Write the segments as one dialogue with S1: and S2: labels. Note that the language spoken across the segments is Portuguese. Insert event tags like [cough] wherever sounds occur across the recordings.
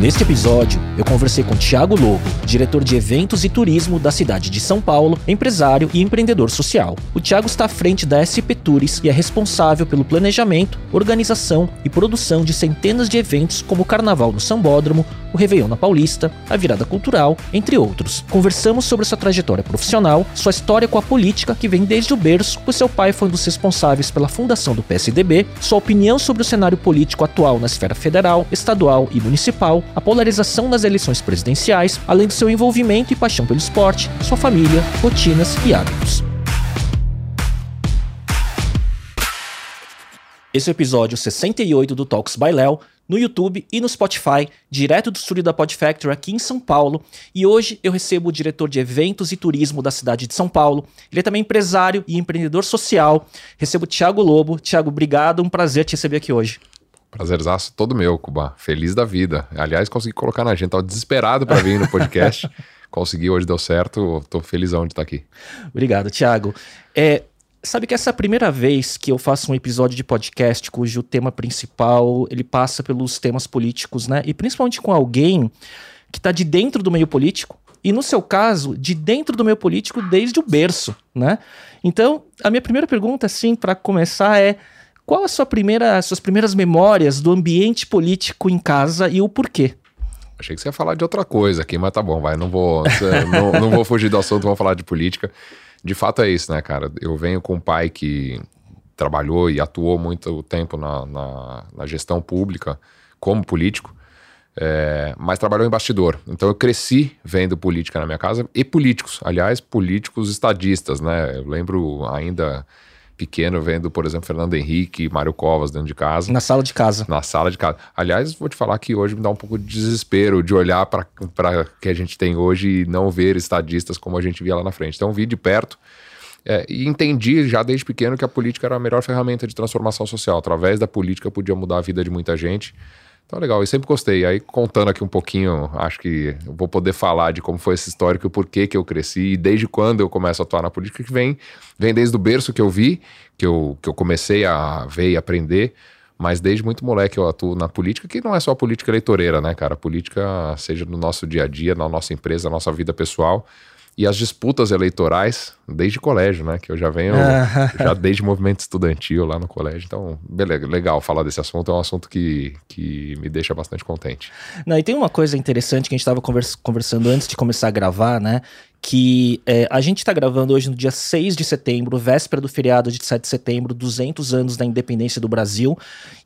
S1: Neste episódio, eu conversei com Tiago Lobo, diretor de eventos e turismo da cidade de São Paulo, empresário e empreendedor social. O Tiago está à frente da SP Tours e é responsável pelo planejamento, organização e produção de centenas de eventos como o Carnaval no Sambódromo, o Réveillon na Paulista, a Virada Cultural, entre outros. Conversamos sobre sua trajetória profissional, sua história com a política que vem desde o berço, pois seu pai foi um dos responsáveis pela fundação do PSDB, sua opinião sobre o cenário político atual na esfera federal, estadual e municipal, a polarização nas eleições presidenciais, além do seu envolvimento e paixão pelo esporte, sua família, rotinas e hábitos. Esse é o episódio 68 do Talks by Léo, no YouTube e no Spotify, direto do estúdio da Pod Factory aqui em São Paulo. E hoje eu recebo o diretor de eventos e turismo da cidade de São Paulo. Ele é também empresário e empreendedor social. Recebo o Thiago Lobo. Thiago, obrigado, um prazer te receber aqui hoje.
S2: Prazerzaço todo meu, Cuba. Feliz da vida. Aliás, consegui colocar na agenda. Tava desesperado para vir no podcast. [laughs] consegui, hoje deu certo. Tô felizão de estar aqui.
S1: Obrigado, Thiago. É, Sabe que essa é a primeira vez que eu faço um episódio de podcast cujo tema principal ele passa pelos temas políticos, né? E principalmente com alguém que está de dentro do meio político e no seu caso, de dentro do meio político desde o berço, né? Então, a minha primeira pergunta assim para começar é qual a sua primeira, suas primeiras memórias do ambiente político em casa e o porquê?
S2: Achei que você ia falar de outra coisa aqui, mas tá bom, vai, não vou, [laughs] não, não vou fugir do assunto, vamos falar de política de fato é isso, né, cara? Eu venho com um pai que trabalhou e atuou muito tempo na, na, na gestão pública como político, é, mas trabalhou em bastidor. Então eu cresci vendo política na minha casa e políticos, aliás, políticos estadistas, né? Eu lembro ainda pequeno vendo, por exemplo, Fernando Henrique e Mário Covas dentro de casa.
S1: Na sala de casa.
S2: Na sala de casa. Aliás, vou te falar que hoje me dá um pouco de desespero de olhar para o que a gente tem hoje e não ver estadistas como a gente via lá na frente. Então, vi de perto é, e entendi já desde pequeno que a política era a melhor ferramenta de transformação social. Através da política podia mudar a vida de muita gente. Então, legal, eu sempre gostei. Aí, contando aqui um pouquinho, acho que eu vou poder falar de como foi esse histórico, o porquê que eu cresci e desde quando eu começo a atuar na política, que vem, vem desde o berço que eu vi, que eu, que eu comecei a ver e aprender, mas desde muito moleque eu atuo na política, que não é só política eleitoreira, né, cara? A política, seja no nosso dia a dia, na nossa empresa, na nossa vida pessoal, e as disputas eleitorais desde colégio, né? Que eu já venho já desde movimento estudantil lá no colégio. Então, beleza, legal falar desse assunto. É um assunto que, que me deixa bastante contente.
S1: Não, e tem uma coisa interessante que a gente estava convers conversando antes de começar a gravar, né? Que é, a gente está gravando hoje no dia 6 de setembro, véspera do feriado de 7 de setembro, 200 anos da independência do Brasil.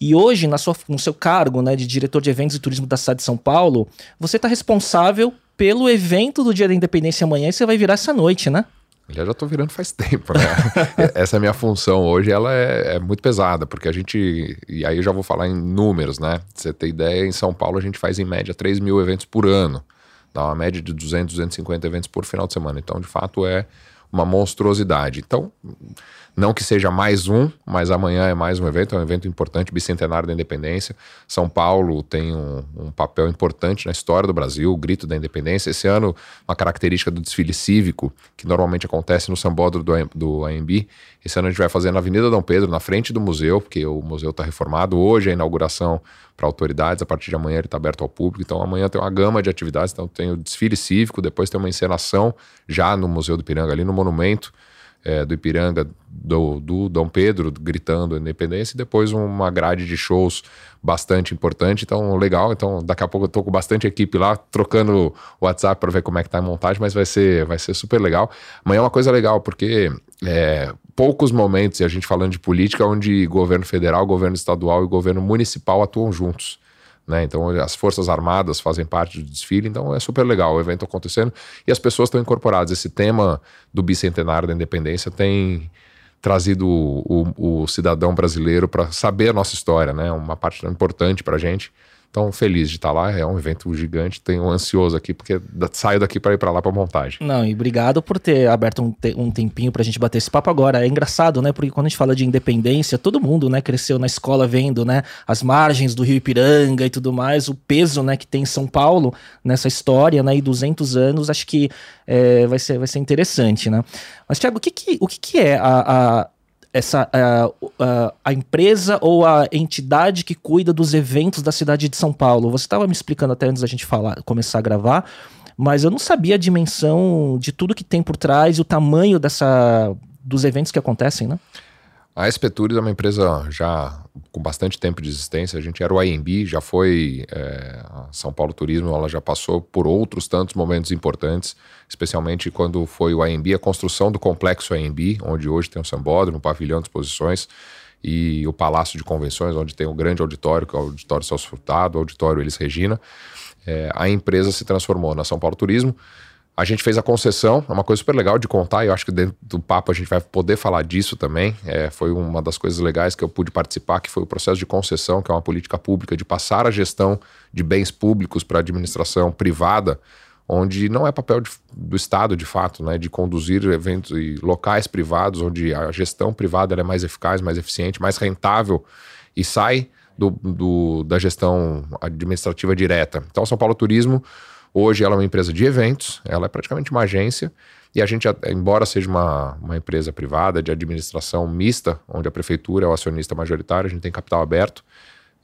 S1: E hoje, na sua, no seu cargo né, de diretor de eventos e turismo da cidade de São Paulo, você está responsável pelo evento do Dia da Independência amanhã e você vai virar essa noite, né?
S2: Eu já tô virando faz [laughs] tempo, né? [laughs] Essa é a minha função hoje, ela é, é, muito pesada, porque a gente. E aí eu já vou falar em números, né? Pra você ter ideia, em São Paulo a gente faz em média 3 mil eventos por ano. Dá uma média de 200, 250 eventos por final de semana. Então, de fato, é uma monstruosidade. Então, não que seja mais um, mas amanhã é mais um evento, é um evento importante, bicentenário da independência. São Paulo tem um, um, papel importante na história do Brasil, o grito da independência. Esse ano, uma característica do desfile cívico, que normalmente acontece no sambódromo do, do AMB, esse ano a gente vai fazer na Avenida Dom Pedro, na frente do museu, porque o museu está reformado. Hoje é a inauguração para autoridades, a partir de amanhã ele está aberto ao público. Então amanhã tem uma gama de atividades, então tem o desfile cívico, depois tem uma encenação já no Museu do Piranga, ali no monumento é, do Ipiranga, do, do Dom Pedro, gritando independência, e depois uma grade de shows bastante importante. Então, legal. Então, daqui a pouco eu tô com bastante equipe lá, trocando o WhatsApp para ver como é que tá a montagem, mas vai ser, vai ser super legal. Amanhã é uma coisa legal, porque é, poucos momentos, e a gente falando de política, onde governo federal, governo estadual e governo municipal atuam juntos. Né? Então as Forças Armadas fazem parte do desfile, então é super legal o evento acontecendo e as pessoas estão incorporadas. Esse tema do bicentenário da independência tem trazido o, o, o cidadão brasileiro para saber a nossa história, né? Uma parte importante para a gente. Então, feliz de estar lá, é um evento gigante, tenho ansioso aqui, porque saio daqui para ir para lá para montagem.
S1: Não, e obrigado por ter aberto um, te um tempinho para a gente bater esse papo agora. É engraçado, né? Porque quando a gente fala de independência, todo mundo, né, cresceu na escola vendo, né, as margens do Rio Ipiranga e tudo mais, o peso, né, que tem em São Paulo nessa história, né, e 200 anos, acho que é, vai, ser, vai ser interessante, né? Mas, Tiago, o que, que, o que, que é a, a essa uh, uh, a empresa ou a entidade que cuida dos eventos da cidade de São Paulo. Você estava me explicando até antes da gente falar, começar a gravar, mas eu não sabia a dimensão de tudo que tem por trás e o tamanho dessa dos eventos que acontecem, né?
S2: A SP Tours é uma empresa já com bastante tempo de existência. A gente era o IMB, já foi é, São Paulo Turismo, ela já passou por outros tantos momentos importantes, especialmente quando foi o IMB, a construção do complexo IMB, onde hoje tem o Sambódromo, um pavilhão de exposições e o Palácio de Convenções, onde tem o grande auditório, que é o Auditório Celso Furtado, o Auditório Elis Regina. É, a empresa se transformou na São Paulo Turismo a gente fez a concessão, é uma coisa super legal de contar, eu acho que dentro do papo a gente vai poder falar disso também. É, foi uma das coisas legais que eu pude participar, que foi o processo de concessão, que é uma política pública de passar a gestão de bens públicos para a administração privada, onde não é papel de, do Estado, de fato, né, de conduzir eventos e locais privados, onde a gestão privada é mais eficaz, mais eficiente, mais rentável e sai do, do, da gestão administrativa direta. Então, São Paulo Turismo Hoje ela é uma empresa de eventos, ela é praticamente uma agência. E a gente, embora seja uma, uma empresa privada de administração mista, onde a prefeitura é o acionista majoritário, a gente tem capital aberto.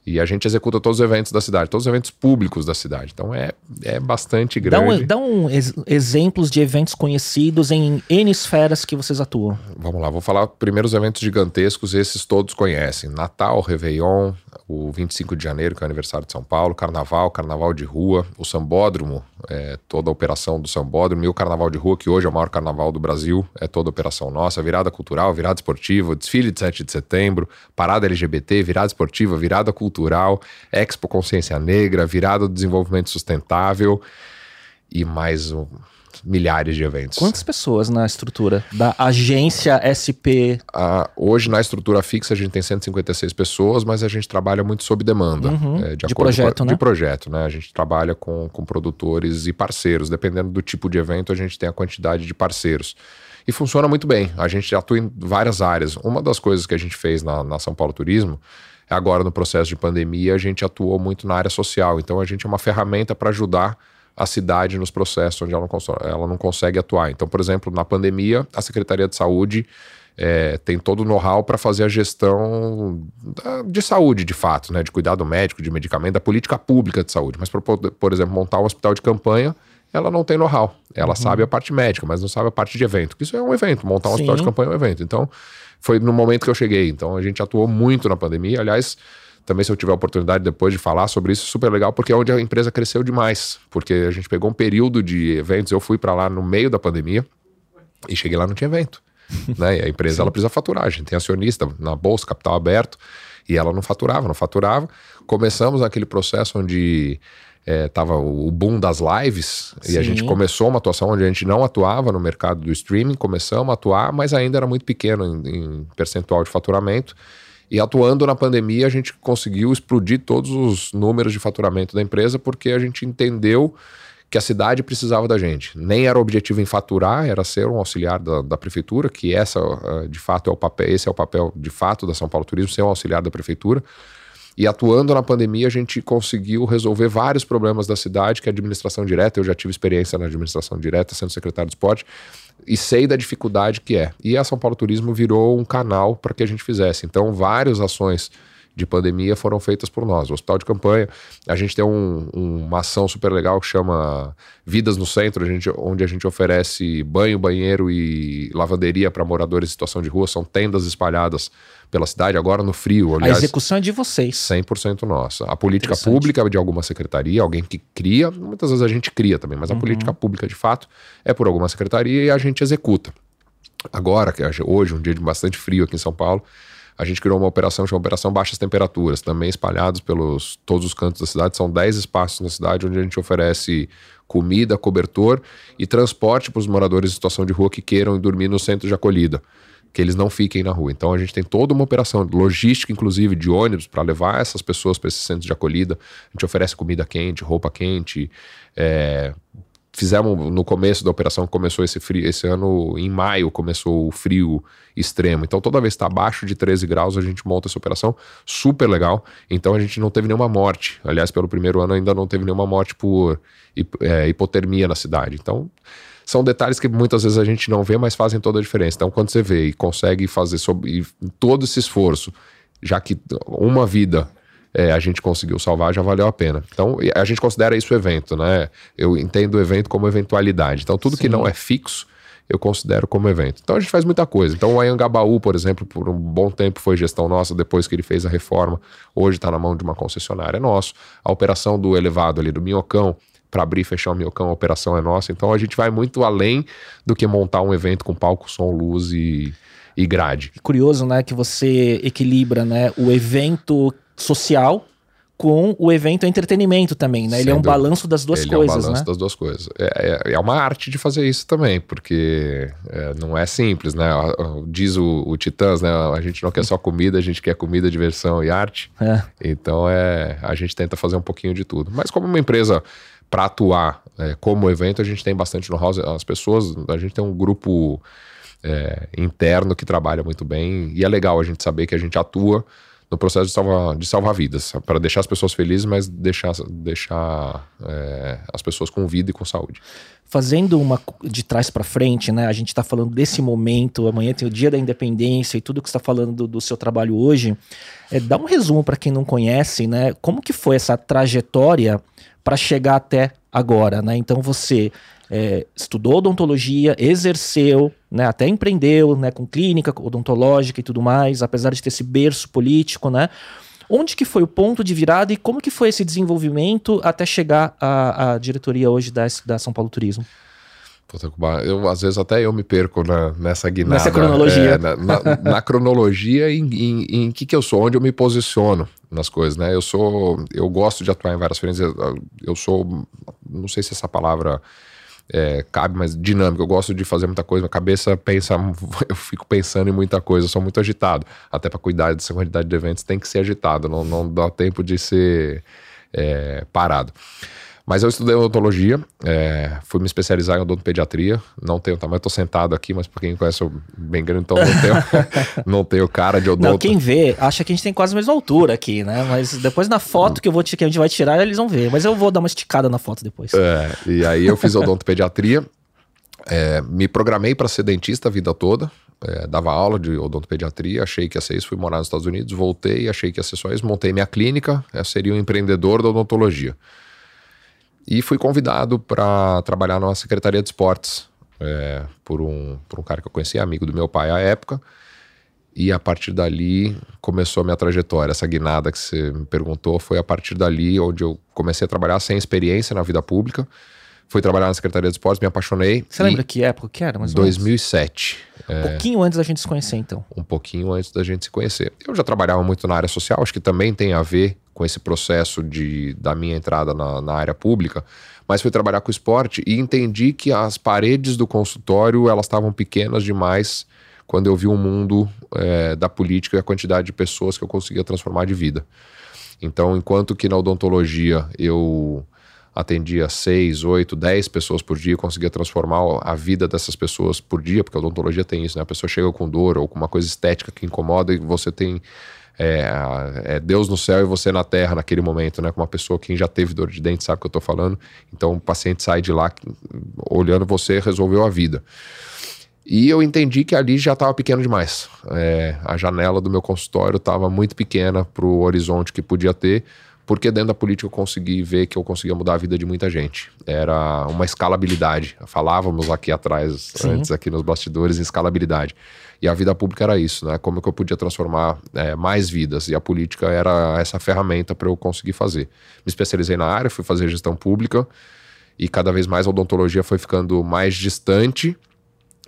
S2: E a gente executa todos os eventos da cidade, todos os eventos públicos da cidade. Então é, é bastante grande.
S1: Dá, um, dá um ex exemplos de eventos conhecidos em N esferas que vocês atuam.
S2: Vamos lá, vou falar primeiro os eventos gigantescos, esses todos conhecem. Natal, Réveillon, o 25 de janeiro, que é o aniversário de São Paulo, Carnaval, Carnaval de Rua, o Sambódromo, é, toda a operação do Sambódromo, e o Carnaval de Rua, que hoje é o maior carnaval do Brasil, é toda a operação nossa, virada cultural, virada esportiva, desfile de 7 de setembro, parada LGBT, virada esportiva, virada cultural, Expo Consciência Negra, virada do desenvolvimento sustentável e mais um milhares de eventos.
S1: Quantas pessoas na estrutura da agência SP?
S2: Ah, hoje, na estrutura fixa, a gente tem 156 pessoas, mas a gente trabalha muito sob demanda.
S1: Uhum. É, de, de projeto,
S2: com,
S1: né?
S2: De projeto, né? A gente trabalha com, com produtores e parceiros. Dependendo do tipo de evento, a gente tem a quantidade de parceiros. E funciona muito bem. A gente atua em várias áreas. Uma das coisas que a gente fez na, na São Paulo Turismo é agora no processo de pandemia, a gente atuou muito na área social. Então, a gente é uma ferramenta para ajudar a cidade nos processos onde ela não, ela não consegue atuar. Então, por exemplo, na pandemia, a Secretaria de Saúde é, tem todo o know-how para fazer a gestão da, de saúde, de fato, né? de cuidado médico, de medicamento, da política pública de saúde. Mas, por, por exemplo, montar um hospital de campanha, ela não tem know-how. Ela uhum. sabe a parte médica, mas não sabe a parte de evento. Isso é um evento, montar um Sim. hospital de campanha é um evento. Então, foi no momento que eu cheguei. Então, a gente atuou muito na pandemia. Aliás, também, se eu tiver a oportunidade depois de falar sobre isso, super legal, porque é onde a empresa cresceu demais. Porque a gente pegou um período de eventos, eu fui para lá no meio da pandemia e cheguei lá não tinha evento. [laughs] né? E a empresa ela precisa faturar, a gente tem acionista na bolsa, capital aberto, e ela não faturava, não faturava. Começamos aquele processo onde é, tava o boom das lives Sim. e a gente começou uma atuação onde a gente não atuava no mercado do streaming, começamos a atuar, mas ainda era muito pequeno em, em percentual de faturamento. E atuando na pandemia, a gente conseguiu explodir todos os números de faturamento da empresa porque a gente entendeu que a cidade precisava da gente. Nem era objetivo em faturar, era ser um auxiliar da, da prefeitura, que essa, ah, de fato, é o papel, esse é o papel de fato da São Paulo Turismo, ser um auxiliar da prefeitura. E atuando na pandemia, a gente conseguiu resolver vários problemas da cidade, que é a administração direta. Eu já tive experiência na administração direta, sendo secretário de esporte, e sei da dificuldade que é. E a São Paulo Turismo virou um canal para que a gente fizesse. Então, várias ações de pandemia foram feitas por nós. O hospital de campanha, a gente tem um, uma ação super legal que chama Vidas no Centro, a gente, onde a gente oferece banho, banheiro e lavanderia para moradores em situação de rua. São tendas espalhadas pela cidade, agora no frio.
S1: Aliás, a execução é de vocês.
S2: 100% nossa. A política pública de alguma secretaria, alguém que cria, muitas vezes a gente cria também, mas a uhum. política pública de fato é por alguma secretaria e a gente executa. Agora, que é hoje, um dia de bastante frio aqui em São Paulo, a gente criou uma operação chamada Operação Baixas Temperaturas, também espalhados pelos todos os cantos da cidade. São 10 espaços na cidade onde a gente oferece comida, cobertor e transporte para os moradores em situação de rua que queiram dormir no centro de acolhida. Que eles não fiquem na rua. Então a gente tem toda uma operação logística, inclusive de ônibus, para levar essas pessoas para esses centros de acolhida. A gente oferece comida quente, roupa quente. É, fizemos no começo da operação, começou esse frio, esse ano em maio começou o frio extremo. Então toda vez que está abaixo de 13 graus, a gente monta essa operação, super legal. Então a gente não teve nenhuma morte. Aliás, pelo primeiro ano ainda não teve nenhuma morte por é, hipotermia na cidade. Então são detalhes que muitas vezes a gente não vê, mas fazem toda a diferença. Então, quando você vê e consegue fazer sobre todo esse esforço, já que uma vida é, a gente conseguiu salvar, já valeu a pena. Então, a gente considera isso evento, né? Eu entendo o evento como eventualidade. Então, tudo Sim. que não é fixo, eu considero como evento. Então, a gente faz muita coisa. Então, o Ayangabaú, por exemplo, por um bom tempo foi gestão nossa, depois que ele fez a reforma, hoje está na mão de uma concessionária nosso. A operação do elevado ali, do Minhocão, para abrir e fechar o Miocão, a operação é nossa. Então a gente vai muito além do que montar um evento com palco, som, luz e, e grade.
S1: Curioso, né, que você equilibra, né, o evento social com o evento entretenimento também, né? Sendo, ele é um balanço das duas
S2: ele
S1: coisas,
S2: é um balanço
S1: né?
S2: das duas coisas. É, é, é, uma arte de fazer isso também, porque é, não é simples, né? Diz o, o Titãs, né? A gente não quer só comida, a gente quer comida, diversão e arte. É. Então é, a gente tenta fazer um pouquinho de tudo. Mas como uma empresa para atuar é, como evento, a gente tem bastante know-how. As pessoas, a gente tem um grupo é, interno que trabalha muito bem e é legal a gente saber que a gente atua no processo de salvar, de salvar vidas, para deixar as pessoas felizes, mas deixar, deixar é, as pessoas com vida e com saúde.
S1: Fazendo uma de trás para frente, né? A gente está falando desse momento, amanhã tem o Dia da Independência e tudo que está falando do, do, seu trabalho hoje. É, dá um resumo para quem não conhece, né? Como que foi essa trajetória para chegar até agora, né? Então você é, estudou odontologia, exerceu, né, até empreendeu, né, com clínica odontológica e tudo mais, apesar de ter esse berço político, né? Onde que foi o ponto de virada e como que foi esse desenvolvimento até chegar à, à diretoria hoje da, da São Paulo Turismo?
S2: Eu, às vezes até eu me perco na, nessa guinada.
S1: Nessa cronologia.
S2: É, na, na, na, cronologia em, em, em, que que eu sou, onde eu me posiciono nas coisas, né? Eu sou, eu gosto de atuar em várias frentes. Eu, sou, não sei se essa palavra é, cabe, mas dinâmico. Eu gosto de fazer muita coisa. Minha cabeça pensa, [laughs] eu fico pensando em muita coisa. Eu sou muito agitado. Até para cuidar dessa quantidade de eventos tem que ser agitado. Não, não dá tempo de ser é, parado. Mas eu estudei odontologia, é, fui me especializar em odontopediatria. Não tenho tamanho, estou sentado aqui, mas para quem conhece eu bem grande, então não tenho, [laughs] não tenho cara de odonto. Não,
S1: quem vê acha que a gente tem quase a mesma altura aqui, né? Mas depois na foto que, eu vou, que a gente vai tirar, eles vão ver. Mas eu vou dar uma esticada na foto depois.
S2: É, e aí eu fiz odontopediatria. É, me programei para ser dentista a vida toda. É, dava aula de odontopediatria, achei que ia ser isso, fui morar nos Estados Unidos, voltei, achei que ia ser só isso, montei minha clínica, seria um empreendedor da odontologia. E fui convidado para trabalhar numa secretaria de esportes é, por, um, por um cara que eu conhecia, amigo do meu pai à época. E a partir dali começou a minha trajetória. Essa guinada que você me perguntou foi a partir dali onde eu comecei a trabalhar sem experiência na vida pública. Fui trabalhar na Secretaria de Esportes, me apaixonei.
S1: Você lembra que época que era?
S2: Mais 2007.
S1: Um é, pouquinho antes da gente se conhecer, então.
S2: Um pouquinho antes da gente se conhecer. Eu já trabalhava muito na área social, acho que também tem a ver com esse processo de, da minha entrada na, na área pública, mas fui trabalhar com esporte e entendi que as paredes do consultório elas estavam pequenas demais quando eu vi o mundo é, da política e a quantidade de pessoas que eu conseguia transformar de vida. Então, enquanto que na odontologia eu atendia 6, 8, 10 pessoas por dia, conseguia transformar a vida dessas pessoas por dia, porque a odontologia tem isso, né? A pessoa chega com dor ou com uma coisa estética que incomoda e você tem é, é, Deus no céu e você na terra naquele momento, né? Com uma pessoa que já teve dor de dente sabe o que eu tô falando. Então o paciente sai de lá olhando você resolveu a vida. E eu entendi que ali já estava pequeno demais. É, a janela do meu consultório estava muito pequena para o horizonte que podia ter, porque dentro da política eu consegui ver que eu conseguia mudar a vida de muita gente. Era uma escalabilidade. Falávamos aqui atrás, Sim. antes aqui nos bastidores, em escalabilidade. E a vida pública era isso, né? Como que eu podia transformar é, mais vidas? E a política era essa ferramenta para eu conseguir fazer. Me especializei na área, fui fazer gestão pública e cada vez mais a odontologia foi ficando mais distante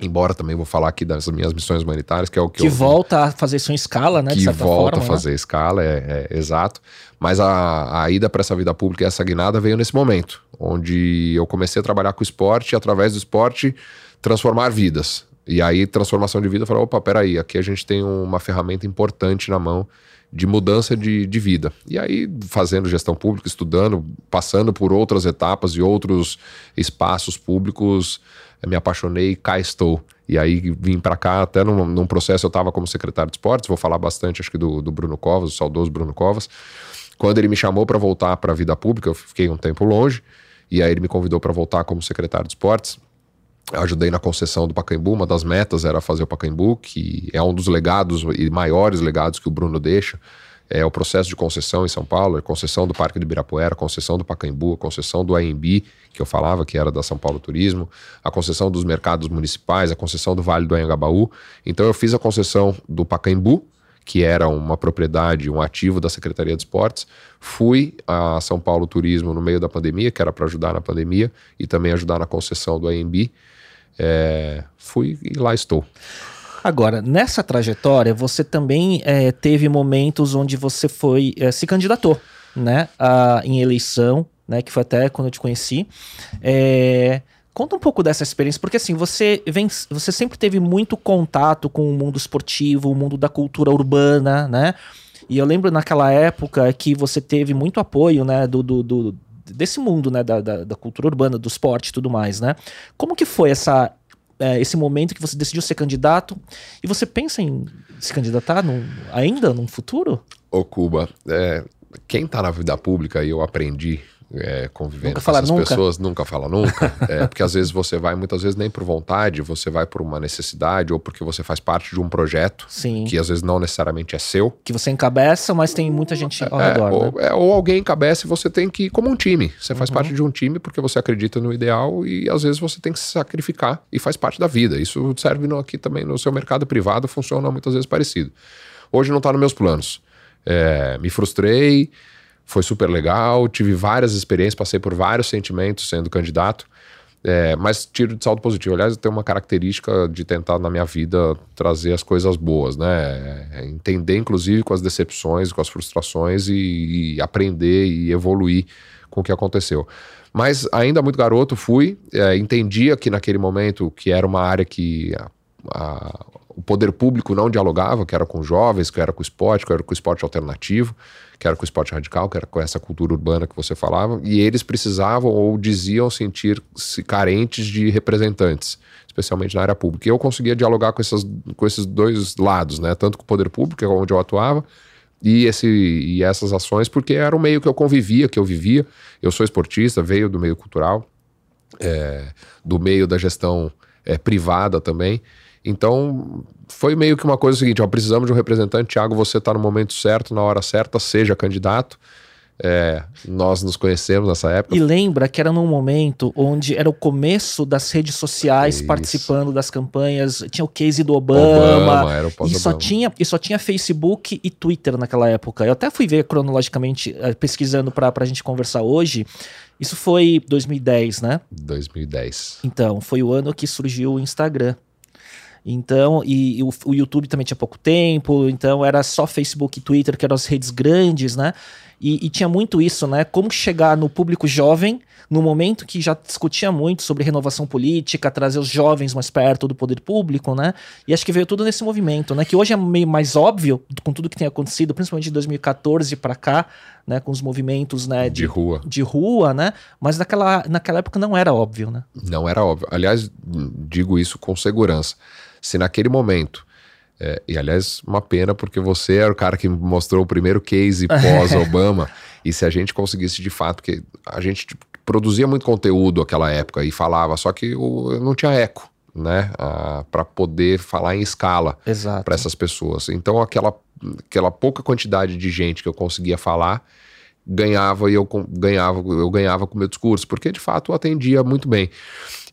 S2: Embora também vou falar aqui das minhas missões humanitárias, que é o que,
S1: que
S2: eu,
S1: volta a fazer em escala, né?
S2: Que volta
S1: forma,
S2: a fazer né? escala, é, é, exato. Mas a, a ida para essa vida pública, essa guinada veio nesse momento, onde eu comecei a trabalhar com esporte e através do esporte transformar vidas. E aí, transformação de vida, falou: opa, peraí, aqui a gente tem uma ferramenta importante na mão de mudança de, de vida. E aí, fazendo gestão pública, estudando, passando por outras etapas e outros espaços públicos, me apaixonei e cá estou. E aí vim para cá, até num, num processo eu estava como secretário de esportes, vou falar bastante acho que do, do Bruno Covas, o saudoso Bruno Covas. Quando ele me chamou para voltar para a vida pública, eu fiquei um tempo longe, e aí ele me convidou para voltar como secretário de esportes. Ajudei na concessão do Pacaembu, uma das metas era fazer o Pacaembu, que é um dos legados e maiores legados que o Bruno deixa. É o processo de concessão em São Paulo, a concessão do Parque do Ibirapuera, a concessão do Pacaembu, a concessão do AMB, que eu falava que era da São Paulo Turismo, a concessão dos mercados municipais, a concessão do Vale do Anhangabaú. Então eu fiz a concessão do Pacaembu, que era uma propriedade, um ativo da Secretaria de Esportes. Fui a São Paulo Turismo no meio da pandemia, que era para ajudar na pandemia e também ajudar na concessão do AMB. É, fui e lá estou.
S1: Agora, nessa trajetória, você também é, teve momentos onde você foi é, se candidatou, né, a, em eleição, né, que foi até quando eu te conheci. É, Conta um pouco dessa experiência, porque assim, você vem, você sempre teve muito contato com o mundo esportivo, o mundo da cultura urbana, né? E eu lembro naquela época que você teve muito apoio, né, do, do, do desse mundo, né, da, da, da, cultura urbana, do esporte e tudo mais, né? Como que foi essa, é, esse momento que você decidiu ser candidato e você pensa em se candidatar no, ainda no futuro?
S2: Ô Cuba, é, quem tá na vida pública, e eu aprendi é, convivendo
S1: nunca com essas nunca.
S2: pessoas, nunca fala nunca. [laughs] é, porque às vezes você vai, muitas vezes nem por vontade, você vai por uma necessidade ou porque você faz parte de um projeto
S1: Sim.
S2: que às vezes não necessariamente é seu.
S1: Que você encabeça, mas tem muita gente ao é, redor.
S2: Ou,
S1: né?
S2: é, ou alguém encabeça e você tem que ir como um time. Você faz uhum. parte de um time porque você acredita no ideal e às vezes você tem que se sacrificar e faz parte da vida. Isso serve no, aqui também no seu mercado privado, funciona muitas vezes parecido. Hoje não está nos meus planos. É, me frustrei, foi super legal, tive várias experiências, passei por vários sentimentos sendo candidato, é, mas tiro de saldo positivo. Aliás, eu tenho uma característica de tentar na minha vida trazer as coisas boas, né? É entender, inclusive, com as decepções, com as frustrações e, e, aprender e evoluir com o que aconteceu. Mas ainda muito garoto fui, é, entendia que naquele momento que era uma área que a, a, o poder público não dialogava, que era com jovens, que era com o esporte, que era com o esporte alternativo que era com o esporte radical, que era com essa cultura urbana que você falava, e eles precisavam ou diziam sentir-se carentes de representantes, especialmente na área pública. E eu conseguia dialogar com, essas, com esses dois lados, né? Tanto com o poder público, que é onde eu atuava, e, esse, e essas ações, porque era o meio que eu convivia, que eu vivia. Eu sou esportista, veio do meio cultural, é, do meio da gestão é, privada também. Então, foi meio que uma coisa seguinte: ó, precisamos de um representante. Tiago, você está no momento certo, na hora certa, seja candidato. É, nós nos conhecemos nessa época.
S1: E lembra que era num momento onde era o começo das redes sociais Isso. participando das campanhas. Tinha o case do Obama. Obama era o e só tinha E só tinha Facebook e Twitter naquela época. Eu até fui ver cronologicamente, eh, pesquisando para a gente conversar hoje. Isso foi 2010, né?
S2: 2010.
S1: Então, foi o ano que surgiu o Instagram. Então, e, e o, o, YouTube também tinha pouco tempo, então era só Facebook e Twitter, que eram as redes grandes, né? E, e, tinha muito isso, né? Como chegar no público jovem, no momento que já discutia muito sobre renovação política, trazer os jovens mais perto do poder público, né? E acho que veio tudo nesse movimento, né? Que hoje é meio mais óbvio com tudo que tem acontecido, principalmente de 2014 para cá, né? Com os movimentos, né?
S2: De, de, rua.
S1: De rua, né? Mas naquela, naquela época não era óbvio, né?
S2: Não era óbvio. Aliás, digo isso com segurança se naquele momento, é, e aliás, uma pena porque você era o cara que mostrou o primeiro case pós-Obama, [laughs] e se a gente conseguisse de fato, que a gente tipo, produzia muito conteúdo naquela época e falava, só que o, não tinha eco, né, para poder falar em escala para essas pessoas. Então, aquela, aquela pouca quantidade de gente que eu conseguia falar ganhava e eu ganhava, eu ganhava com o meu discurso, porque de fato eu atendia muito bem.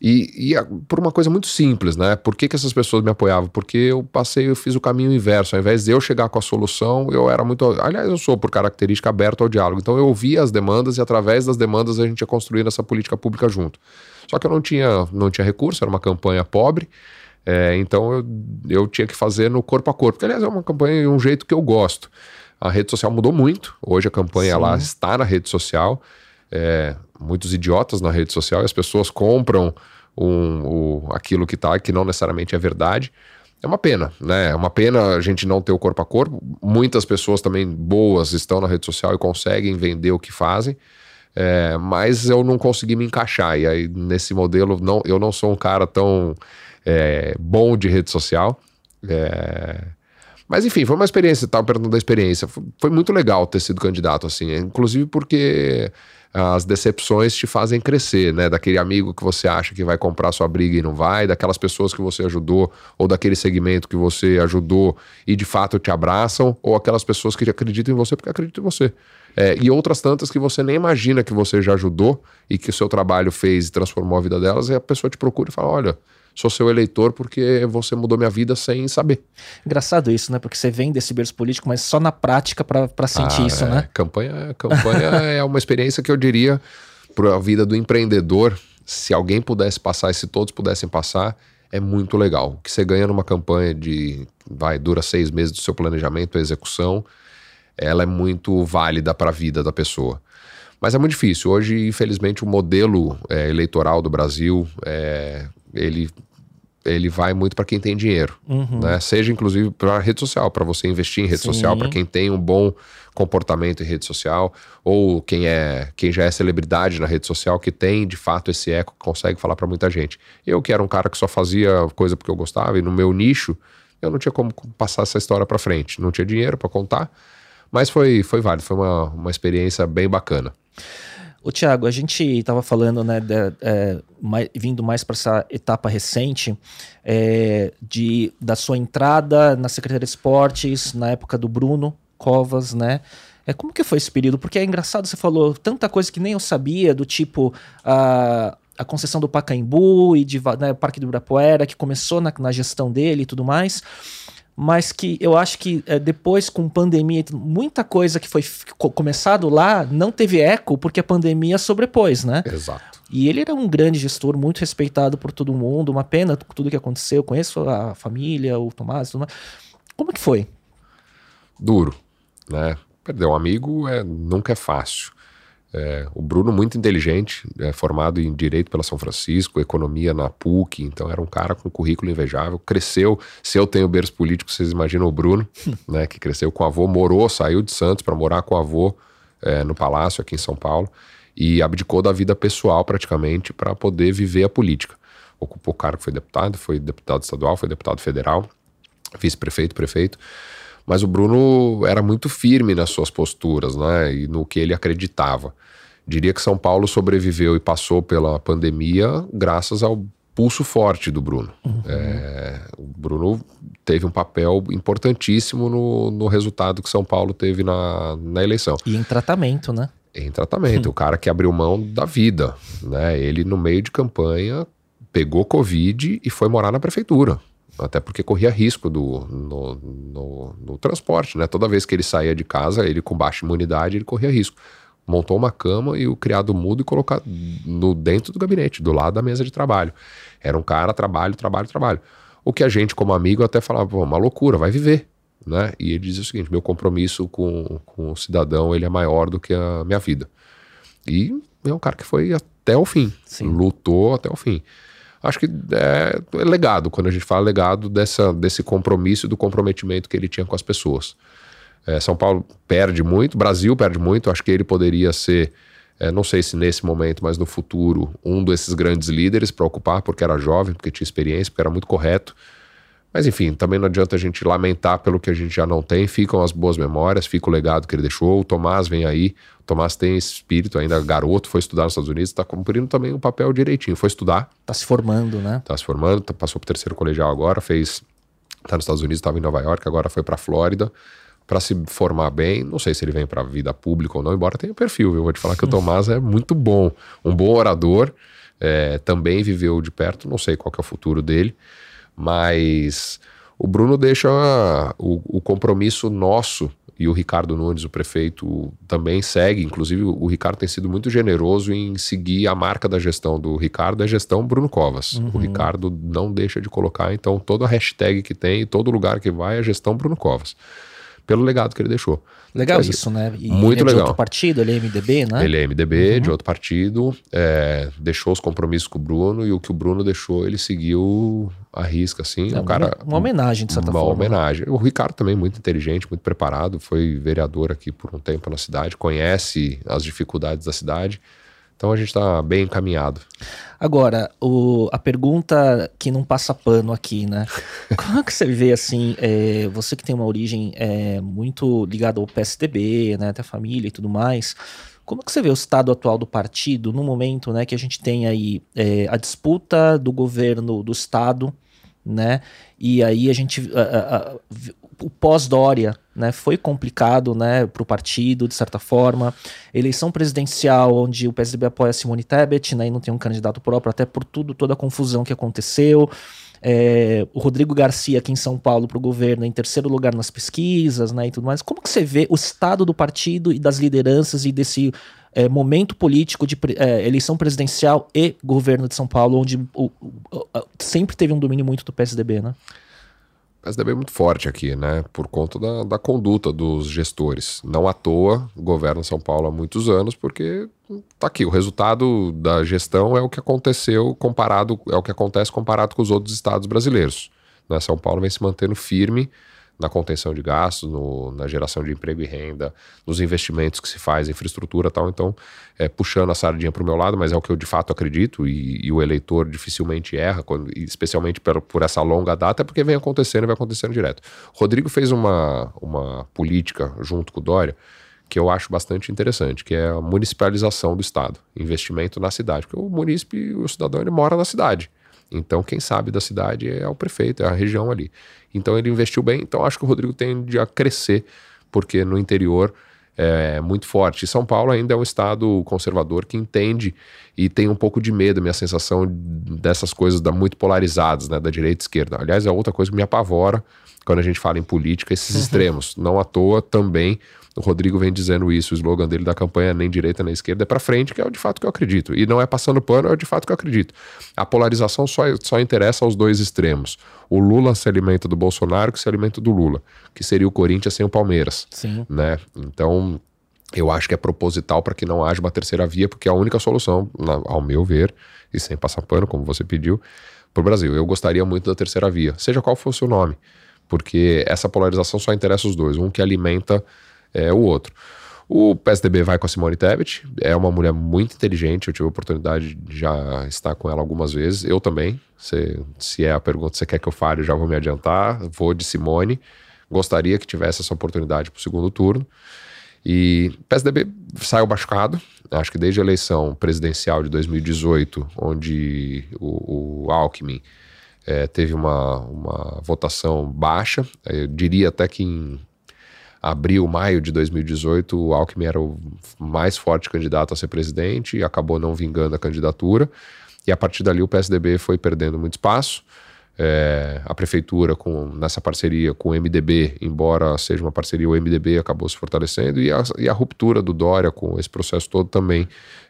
S2: E, e por uma coisa muito simples, né? Por que, que essas pessoas me apoiavam? Porque eu passei, eu fiz o caminho inverso. Ao invés de eu chegar com a solução, eu era muito. Aliás, eu sou, por característica, aberto ao diálogo. Então eu ouvia as demandas e através das demandas a gente ia construindo essa política pública junto. Só que eu não tinha, não tinha recurso, era uma campanha pobre. É, então eu, eu tinha que fazer no corpo a corpo. Que, aliás, é uma campanha de um jeito que eu gosto. A rede social mudou muito. Hoje a campanha lá está na rede social. É, muitos idiotas na rede social. E as pessoas compram um, aquilo que tá, que não necessariamente é verdade. É uma pena, né? É uma pena a gente não ter o corpo a corpo. Muitas pessoas também boas estão na rede social e conseguem vender o que fazem. É, mas eu não consegui me encaixar. E aí, nesse modelo, não, eu não sou um cara tão é, bom de rede social. É, mas enfim, foi uma experiência, estava perguntando da experiência. Foi, muito legal ter sido candidato, assim, inclusive porque as decepções te fazem crescer, né? Daquele amigo que você acha que vai comprar sua briga e não vai, daquelas pessoas que você ajudou, ou daquele segmento que você ajudou e de fato te abraçam, ou aquelas pessoas que acreditam em você porque acreditam em você. É, e outras tantas que você nem imagina que você já ajudou e que o seu trabalho fez e transformou a vida delas, e a pessoa te procura e fala: olha sou seu eleitor porque você mudou minha vida sem saber.
S1: Engraçado isso, né? Porque você vem desse berço político, mas só na prática para sentir ah, isso,
S2: é.
S1: né?
S2: Campanha, campanha [laughs] é uma experiência que eu diria para a vida do empreendedor, se alguém pudesse passar e se todos pudessem passar, é muito legal. O que você ganha numa campanha de, vai, dura seis meses do seu planejamento e execução, ela é muito válida para a vida da pessoa. Mas é muito difícil. Hoje, infelizmente, o modelo é, eleitoral do Brasil é, ele ele vai muito para quem tem dinheiro, uhum. né? Seja inclusive para rede social, para você investir em rede Sim. social, para quem tem um bom comportamento em rede social, ou quem é quem já é celebridade na rede social, que tem de fato esse eco, consegue falar para muita gente. Eu que era um cara que só fazia coisa porque eu gostava e no meu nicho, eu não tinha como passar essa história para frente, não tinha dinheiro para contar, mas foi foi válido, foi uma, uma experiência bem bacana.
S1: O Tiago, a gente estava falando, né, de, é, mais, vindo mais para essa etapa recente é, de, da sua entrada na Secretaria de Esportes, na época do Bruno Covas, né? É, como que foi esse período? Porque é engraçado, você falou tanta coisa que nem eu sabia, do tipo a, a concessão do Pacaembu e de né, Parque do Ibirapuera, que começou na, na gestão dele e tudo mais mas que eu acho que é, depois com pandemia, muita coisa que foi começado lá não teve eco porque a pandemia sobrepôs, né?
S2: Exato.
S1: E ele era um grande gestor, muito respeitado por todo mundo, uma pena tudo que aconteceu, eu conheço a família, o Tomás, tudo mais. Como é que foi?
S2: Duro, né? Perder um amigo é, nunca é fácil. É, o Bruno, muito inteligente, é, formado em Direito pela São Francisco, Economia na PUC, então era um cara com currículo invejável. Cresceu, se eu tenho berço político, vocês imaginam o Bruno, [laughs] né, que cresceu com o avô, morou, saiu de Santos para morar com o avô é, no Palácio, aqui em São Paulo, e abdicou da vida pessoal praticamente para poder viver a política. Ocupou cargo, foi deputado, foi deputado estadual, foi deputado federal, vice-prefeito, prefeito. Mas o Bruno era muito firme nas suas posturas, né? E no que ele acreditava. Diria que São Paulo sobreviveu e passou pela pandemia graças ao pulso forte do Bruno. Uhum. É, o Bruno teve um papel importantíssimo no, no resultado que São Paulo teve na, na eleição.
S1: E em tratamento, né?
S2: Em tratamento. o cara que abriu mão da vida. Né? Ele, no meio de campanha, pegou Covid e foi morar na prefeitura até porque corria risco do, no, no, no, transporte, né? Toda vez que ele saía de casa, ele com baixa imunidade, ele corria risco. Montou uma cama e o criado mudo e colocou no dentro do gabinete, do lado da mesa de trabalho. Era um cara, trabalho, trabalho, trabalho. O que a gente, como amigo, até falava, pô, uma loucura, vai viver. Né? E ele dizia o seguinte: meu compromisso com, com o cidadão ele é maior do que a minha vida. E é um cara que foi até o fim, Sim. lutou até o fim acho que é, é, legado, quando a gente fala legado dessa, desse compromisso, do comprometimento que ele tinha com as pessoas. É, São Paulo perde muito, Brasil perde muito, acho que ele poderia ser, é, não sei se nesse momento, mas no futuro, um desses grandes líderes para ocupar, porque era jovem, porque tinha experiência, porque era muito correto. Mas enfim, também não adianta a gente lamentar pelo que a gente já não tem. Ficam as boas memórias, fica o legado que ele deixou. O Tomás vem aí. O Tomás tem esse espírito, ainda garoto, foi estudar nos Estados Unidos, está cumprindo também um papel direitinho. Foi estudar.
S1: Está se formando, né?
S2: Está se formando, tá, passou para o terceiro colegial agora, fez. Está nos Estados Unidos, estava em Nova York, agora foi para a Flórida para se formar bem. Não sei se ele vem para a vida pública ou não, embora tenha perfil. Eu vou te falar que o Tomás é muito bom, um bom orador. É, também viveu de perto, não sei qual é o futuro dele mas o Bruno deixa o, o, compromisso nosso e o Ricardo Nunes, o prefeito, também segue. Inclusive, o Ricardo tem sido muito generoso em seguir a marca da gestão do Ricardo, é a gestão Bruno Covas. Uhum. O Ricardo não deixa de colocar, então, toda a hashtag que tem, todo lugar que vai, é a gestão Bruno Covas. Pelo legado que ele deixou.
S1: Legal isso, né?
S2: E muito
S1: ele
S2: é legal.
S1: de outro partido, ele é MDB, né?
S2: Ele é MDB, uhum. de outro partido, é, deixou os compromissos com o Bruno e o que o Bruno deixou, ele seguiu a risca, assim.
S1: É,
S2: um cara,
S1: uma homenagem, de certa
S2: uma
S1: forma.
S2: Uma homenagem. O Ricardo também muito inteligente, muito preparado, foi vereador aqui por um tempo na cidade, conhece as dificuldades da cidade. Então a gente está bem encaminhado.
S1: Agora, o, a pergunta que não passa pano aqui, né? [laughs] Como é que você vê assim, é, você que tem uma origem é, muito ligada ao PSDB, né, até a família e tudo mais, como é que você vê o estado atual do partido no momento né, que a gente tem aí é, a disputa do governo do estado, né? E aí a gente. A, a, o pós-Dória né, foi complicado né, para o partido, de certa forma. Eleição presidencial, onde o PSDB apoia Simone Tebet né, e não tem um candidato próprio, até por tudo, toda a confusão que aconteceu. É, o Rodrigo Garcia aqui em São Paulo para o governo em terceiro lugar nas pesquisas né, e tudo mais. Como que você vê o estado do partido e das lideranças e desse é, momento político de é, eleição presidencial e governo de São Paulo, onde o, o, o, sempre teve um domínio muito do PSDB, né?
S2: PSDB é muito forte aqui, né? Por conta da, da conduta dos gestores. Não à toa governa São Paulo há muitos anos, porque tá aqui. O resultado da gestão é o que aconteceu comparado, é o que acontece comparado com os outros estados brasileiros. Né? São Paulo vem se mantendo firme na contenção de gastos, no, na geração de emprego e renda, nos investimentos que se faz infraestrutura e tal. Então, é, puxando a sardinha para o meu lado, mas é o que eu de fato acredito e, e o eleitor dificilmente erra, quando, especialmente por, por, essa longa data, é porque vem acontecendo e vai acontecendo direto. Rodrigo fez uma, uma política junto com o Dória que eu acho bastante interessante, que é a municipalização do Estado, investimento na cidade, porque o munícipe, o cidadão, ele mora na cidade. Então, quem sabe da cidade é o prefeito, é a região ali. Então, ele investiu bem. Então, acho que o Rodrigo tende a crescer, porque no interior é muito forte. E São Paulo ainda é um estado conservador que entende e tem um pouco de medo, minha sensação dessas coisas da, muito polarizadas, né, da direita e esquerda. Aliás, é outra coisa que me apavora quando a gente fala em política, esses [laughs] extremos. Não à toa também o Rodrigo vem dizendo isso, o slogan dele da campanha nem direita nem esquerda é para frente, que é o de fato que eu acredito. E não é passando pano, é o de fato que eu acredito. A polarização só, só interessa aos dois extremos. O Lula se alimenta do Bolsonaro, que se alimenta do Lula, que seria o Corinthians sem o Palmeiras.
S1: Sim.
S2: Né? Então, eu acho que é proposital para que não haja uma terceira via, porque é a única solução, ao meu ver, e sem passar pano, como você pediu, para o Brasil. Eu gostaria muito da terceira via, seja qual for o seu nome, porque essa polarização só interessa os dois. Um que alimenta é, o outro. O PSDB vai com a Simone Tebet, é uma mulher muito inteligente, eu tive a oportunidade de já estar com ela algumas vezes, eu também, se, se é a pergunta que você quer que eu fale, já vou me adiantar, vou de Simone, gostaria que tivesse essa oportunidade para o segundo turno, e o PSDB saiu machucado, acho que desde a eleição presidencial de 2018, onde o, o Alckmin é, teve uma, uma votação baixa, eu diria até que em abril, maio de 2018, o Alckmin era o mais forte candidato a ser presidente e acabou não vingando a candidatura. E a partir dali o PSDB foi perdendo muito espaço. É, a prefeitura, com, nessa parceria com o MDB, embora seja uma parceria, o MDB acabou se fortalecendo e a, e a ruptura do Dória com esse processo todo também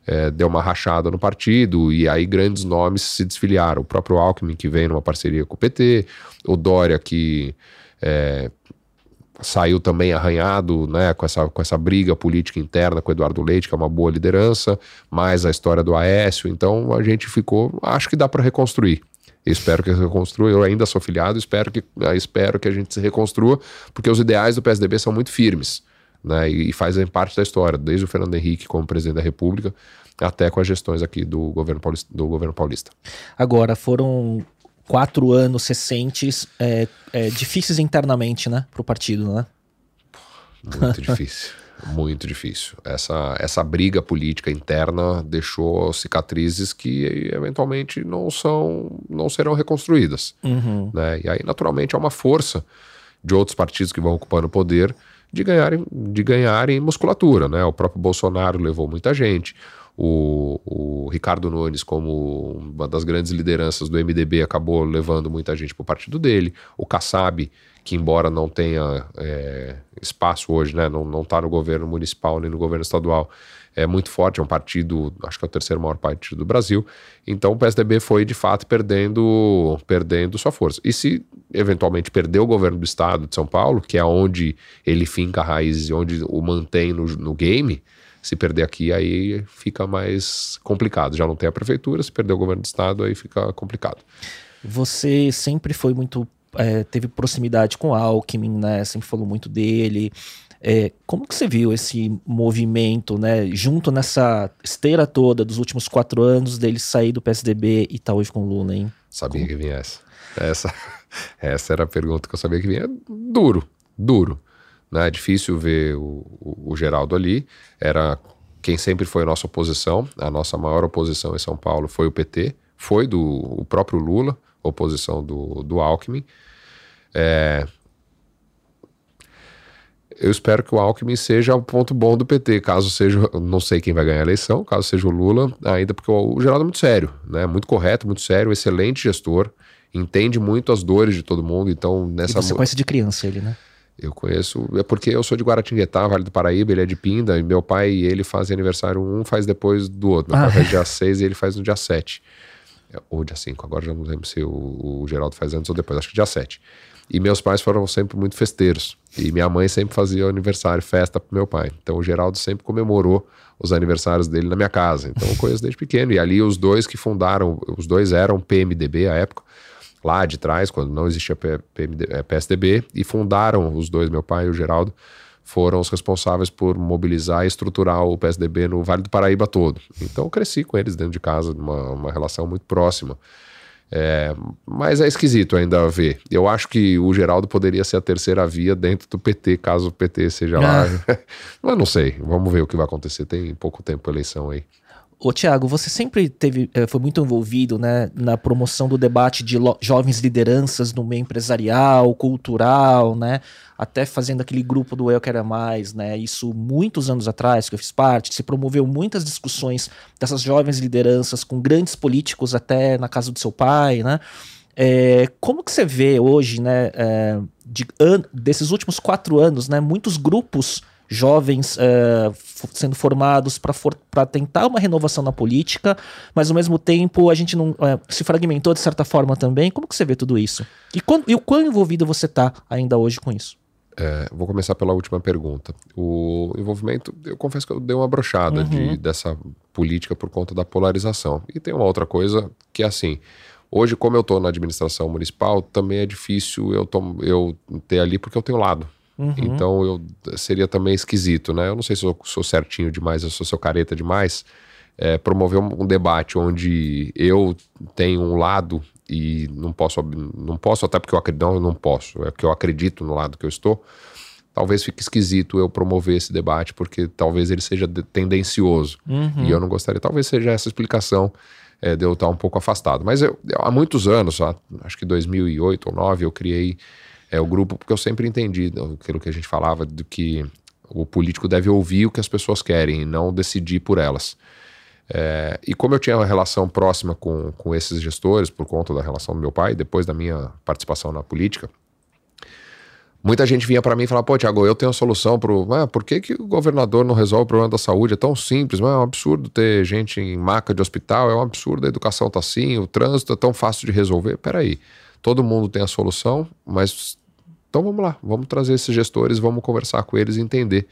S2: é, deu uma rachada no partido e aí grandes nomes se desfiliaram. O próprio Alckmin, que vem numa parceria com o PT, o Dória, que é, saiu também arranhado né, com, essa, com essa briga política interna com o Eduardo Leite, que é uma boa liderança, mais a história do Aécio. Então a gente ficou, acho que dá para reconstruir. espero que reconstrua. Eu ainda sou filiado, espero que, ah, espero que a gente se reconstrua, porque os ideais do PSDB são muito firmes né, e fazem parte da história, desde o Fernando Henrique como presidente da República até com as gestões aqui do governo paulista. Do governo paulista.
S1: Agora, foram quatro anos recentes é, é, difíceis internamente, né, para o partido, né?
S2: Muito [laughs] difícil. Muito difícil. Essa, essa briga política interna deixou cicatrizes que eventualmente não são, não serão reconstruídas.
S1: Uhum.
S2: Né? E aí, naturalmente, é uma força de outros partidos que vão ocupando o poder de ganharem, de ganharem musculatura. Né? O próprio Bolsonaro levou muita gente. O, o Ricardo Nunes, como uma das grandes lideranças do MDB, acabou levando muita gente para o partido dele. O Kassab, que embora não tenha é, espaço hoje, né, não está no governo municipal nem no governo estadual, é muito forte, é um partido, acho que é o terceiro maior partido do Brasil. Então o PSDB foi de fato perdendo, perdendo sua força. E se eventualmente perder o governo do estado de São Paulo, que é onde ele finca raízes e onde o mantém no, no game, se perder aqui, aí fica mais complicado. Já não tem a prefeitura, se perder o governo do estado, aí fica complicado.
S1: Você sempre foi muito. É, teve proximidade com Alckmin, né? Sempre falou muito dele. É, como que você viu esse movimento, né, junto nessa esteira toda dos últimos quatro anos dele sair do PSDB e estar tá hoje com o Lula, hein?
S2: Sabia como... que vinha essa. essa. [laughs] Essa era a pergunta que eu sabia que vinha. Duro, duro. Né? É difícil ver o, o, o Geraldo ali. Era quem sempre foi a nossa oposição. A nossa maior oposição em São Paulo foi o PT, foi do o próprio Lula, oposição do, do Alckmin. É, eu espero que o Alckmin seja o ponto bom do PT, caso seja, não sei quem vai ganhar a eleição, caso seja o Lula, ainda porque o Geraldo é muito sério, né? Muito correto, muito sério, excelente gestor, entende muito as dores de todo mundo, então nessa...
S1: E você conhece de criança ele, né?
S2: Eu conheço, é porque eu sou de Guaratinguetá, Vale do Paraíba, ele é de Pinda, e meu pai e ele fazem aniversário um faz depois do outro. Meu ah. pai faz dia [laughs] 6 e ele faz no dia 7. É, ou dia 5, agora já não lembro se o, o Geraldo faz antes ou depois, acho que dia 7. E meus pais foram sempre muito festeiros. E minha mãe sempre fazia aniversário, festa pro meu pai. Então o Geraldo sempre comemorou os aniversários dele na minha casa. Então eu conheço desde pequeno. E ali os dois que fundaram, os dois eram PMDB à época, lá de trás, quando não existia PMD, PSDB, é, e fundaram os dois, meu pai e o Geraldo, foram os responsáveis por mobilizar e estruturar o PSDB no Vale do Paraíba todo. Então eu cresci com eles dentro de casa, uma, uma relação muito próxima. É, mas é esquisito ainda ver. Eu acho que o Geraldo poderia ser a terceira via dentro do PT, caso o PT seja ah. lá. [laughs] mas não sei. Vamos ver o que vai acontecer. Tem pouco tempo a eleição aí.
S1: Ô, Tiago, você sempre teve, eh, foi muito envolvido né, na promoção do debate de jovens lideranças no meio empresarial, cultural, né? Até fazendo aquele grupo do Eu Quero Mais, né? Isso muitos anos atrás, que eu fiz parte, se promoveu muitas discussões dessas jovens lideranças com grandes políticos até na casa do seu pai, né? É, como que você vê hoje, né, é, de, an, desses últimos quatro anos, né, muitos grupos jovens uh, sendo formados para for tentar uma renovação na política, mas ao mesmo tempo a gente não uh, se fragmentou de certa forma também. Como que você vê tudo isso? E, quando, e o quão envolvido você está ainda hoje com isso?
S2: É, vou começar pela última pergunta. O envolvimento, eu confesso que eu dei uma brochada uhum. de, dessa política por conta da polarização. E tem uma outra coisa que é assim. Hoje, como eu estou na administração municipal, também é difícil eu, eu ter ali porque eu tenho lado. Uhum. Então eu seria também esquisito, né? Eu não sei se eu sou certinho demais, eu sou seu careta demais. É, promover um, um, debate onde eu tenho um lado e não posso, não posso até porque eu acredito, não, não posso, é que eu acredito no lado que eu estou. Talvez fique esquisito eu promover esse debate, porque talvez ele seja tendencioso. Uhum. E eu não gostaria, talvez seja essa explicação é, de eu estar um pouco afastado. Mas eu, há muitos anos, acho que 2008 ou 2009, eu criei é o grupo, porque eu sempre entendi aquilo que a gente falava, do que o político deve ouvir o que as pessoas querem e não decidir por elas. É, e como eu tinha uma relação próxima com, com esses gestores, por conta da relação do meu pai, depois da minha participação na política, muita gente vinha para mim e falava: pô, Tiago, eu tenho a solução para ah, por que, que o governador não resolve o problema da saúde? É tão simples, mas é um absurdo ter gente em maca de hospital, é um absurdo a educação tá assim, o trânsito é tão fácil de resolver. Peraí, todo mundo tem a solução, mas então vamos lá, vamos trazer esses gestores, vamos conversar com eles e entender.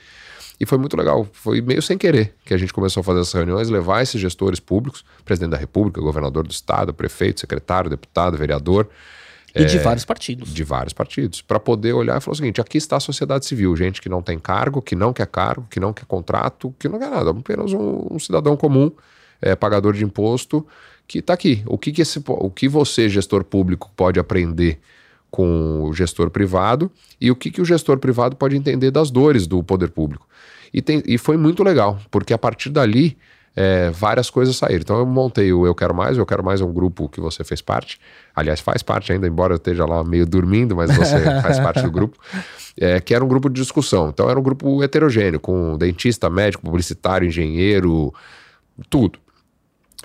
S2: E foi muito legal, foi meio sem querer que a gente começou a fazer essas reuniões, levar esses gestores públicos, presidente da República, governador do estado, prefeito, secretário, deputado, vereador.
S1: E é, de vários partidos.
S2: De vários partidos. Para poder olhar e falar o seguinte: aqui está a sociedade civil, gente que não tem cargo, que não quer cargo, que não quer contrato, que não quer nada, apenas um, um cidadão comum, é, pagador de imposto, que está aqui. O que, que, esse, o que você, gestor público, pode aprender com o gestor privado e o que, que o gestor privado pode entender das dores do poder público. E, tem, e foi muito legal, porque a partir dali é, várias coisas saíram. Então eu montei o Eu Quero Mais, o Eu Quero Mais é um grupo que você fez parte, aliás, faz parte ainda, embora eu esteja lá meio dormindo, mas você [laughs] faz parte do grupo, é, que era um grupo de discussão. Então era um grupo heterogêneo, com dentista, médico, publicitário, engenheiro, tudo.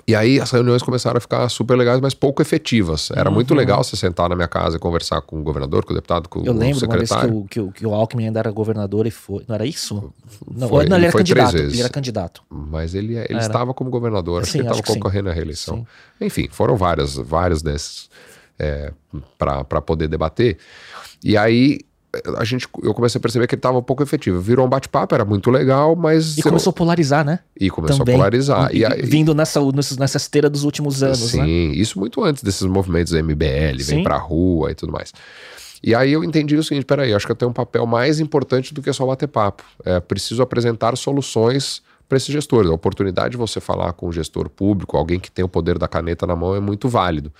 S2: E aí as reuniões começaram a ficar super legais, mas pouco efetivas. Era uhum. muito legal você sentar na minha casa e conversar com o governador, com o deputado, com
S1: Eu
S2: o
S1: lembro
S2: secretário.
S1: uma vez que o, que, o, Alckmin ainda era governador e foi. Não era isso? Não,
S2: Foi,
S1: não ele,
S2: ele
S1: era
S2: foi três
S1: candidato.
S2: vezes.
S1: Ele era candidato.
S2: Mas ele, ele
S1: Era.
S2: estava como governador, acho
S1: Sim,
S2: que ele estava concorrendo à reeleição.
S1: Sim.
S2: Enfim, foram várias, vários desses é, para poder debater. E aí a gente, eu comecei a perceber que ele estava um pouco efetivo. Virou um bate-papo, era muito legal, mas.
S1: E começou a polarizar, né?
S2: e começou
S1: também.
S2: a polarizar. E, aí,
S1: Vindo nessa, nessa, nessa esteira dos últimos anos,
S2: Sim,
S1: né?
S2: isso muito antes desses movimentos MBL,
S1: Sim.
S2: vem pra rua e tudo mais. E aí eu entendi o seguinte, peraí, acho que eu tenho um papel mais importante do que só bater papo. É preciso apresentar soluções para esses gestores. A oportunidade de você falar com um gestor público, alguém que tem o poder da caneta na mão, é muito válido.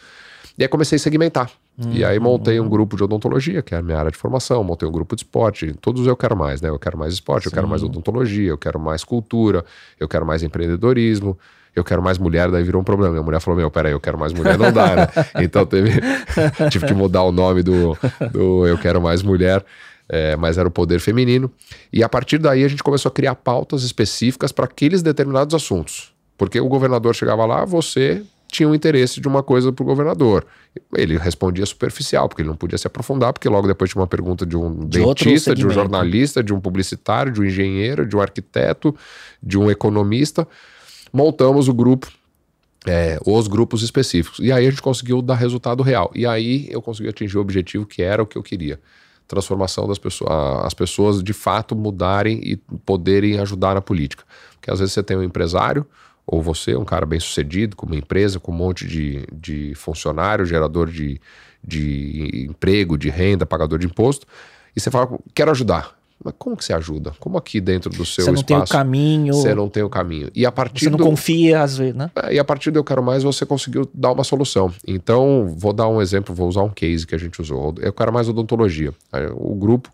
S2: E aí comecei a segmentar. E aí montei um grupo de odontologia, que é a minha área de formação, montei um grupo de esporte, todos eu quero mais, né? Eu quero mais esporte, eu quero mais odontologia, eu quero mais cultura, eu quero mais empreendedorismo, eu quero mais mulher, daí virou um problema. Minha mulher falou: Meu, peraí, eu quero mais mulher, não dá, né? [laughs] Então teve. [laughs] tive que mudar o nome do, do Eu Quero Mais Mulher. é, mas era o poder feminino. E a partir daí a gente começou a criar pautas específicas para aqueles determinados assuntos. Porque o governador chegava lá, você tinha um interesse de uma coisa para o governador. Ele respondia superficial, porque ele não podia se aprofundar, porque logo depois tinha uma pergunta de um
S1: De
S2: dentista, de um jornalista, de um publicitário, de um engenheiro, de um arquiteto, de um economista. Montamos o grupo é, os grupos específicos. E aí a gente conseguiu dar resultado real. E aí eu consegui atingir o objetivo que era o que eu queria. Transformação das pessoas, as pessoas de fato mudarem e poderem ajudar na política. Porque às vezes você tem um empresário, ou você, um cara bem sucedido, com uma empresa, com um monte de, de funcionário, gerador de, de emprego, de renda, pagador de imposto, e você fala, quero ajudar. Mas como que você ajuda? Como aqui dentro do seu
S1: Você não tem o
S2: espaço
S1: caminho,
S2: você não tem o caminho? E a partir
S1: você não
S2: do...
S1: confia, às vezes, né?
S2: É, E a partir do Eu Quero Mais, você conseguiu dar uma solução. Então, vou dar um exemplo, vou usar um case que a gente usou. Eu Quero Mais Odontologia. O grupo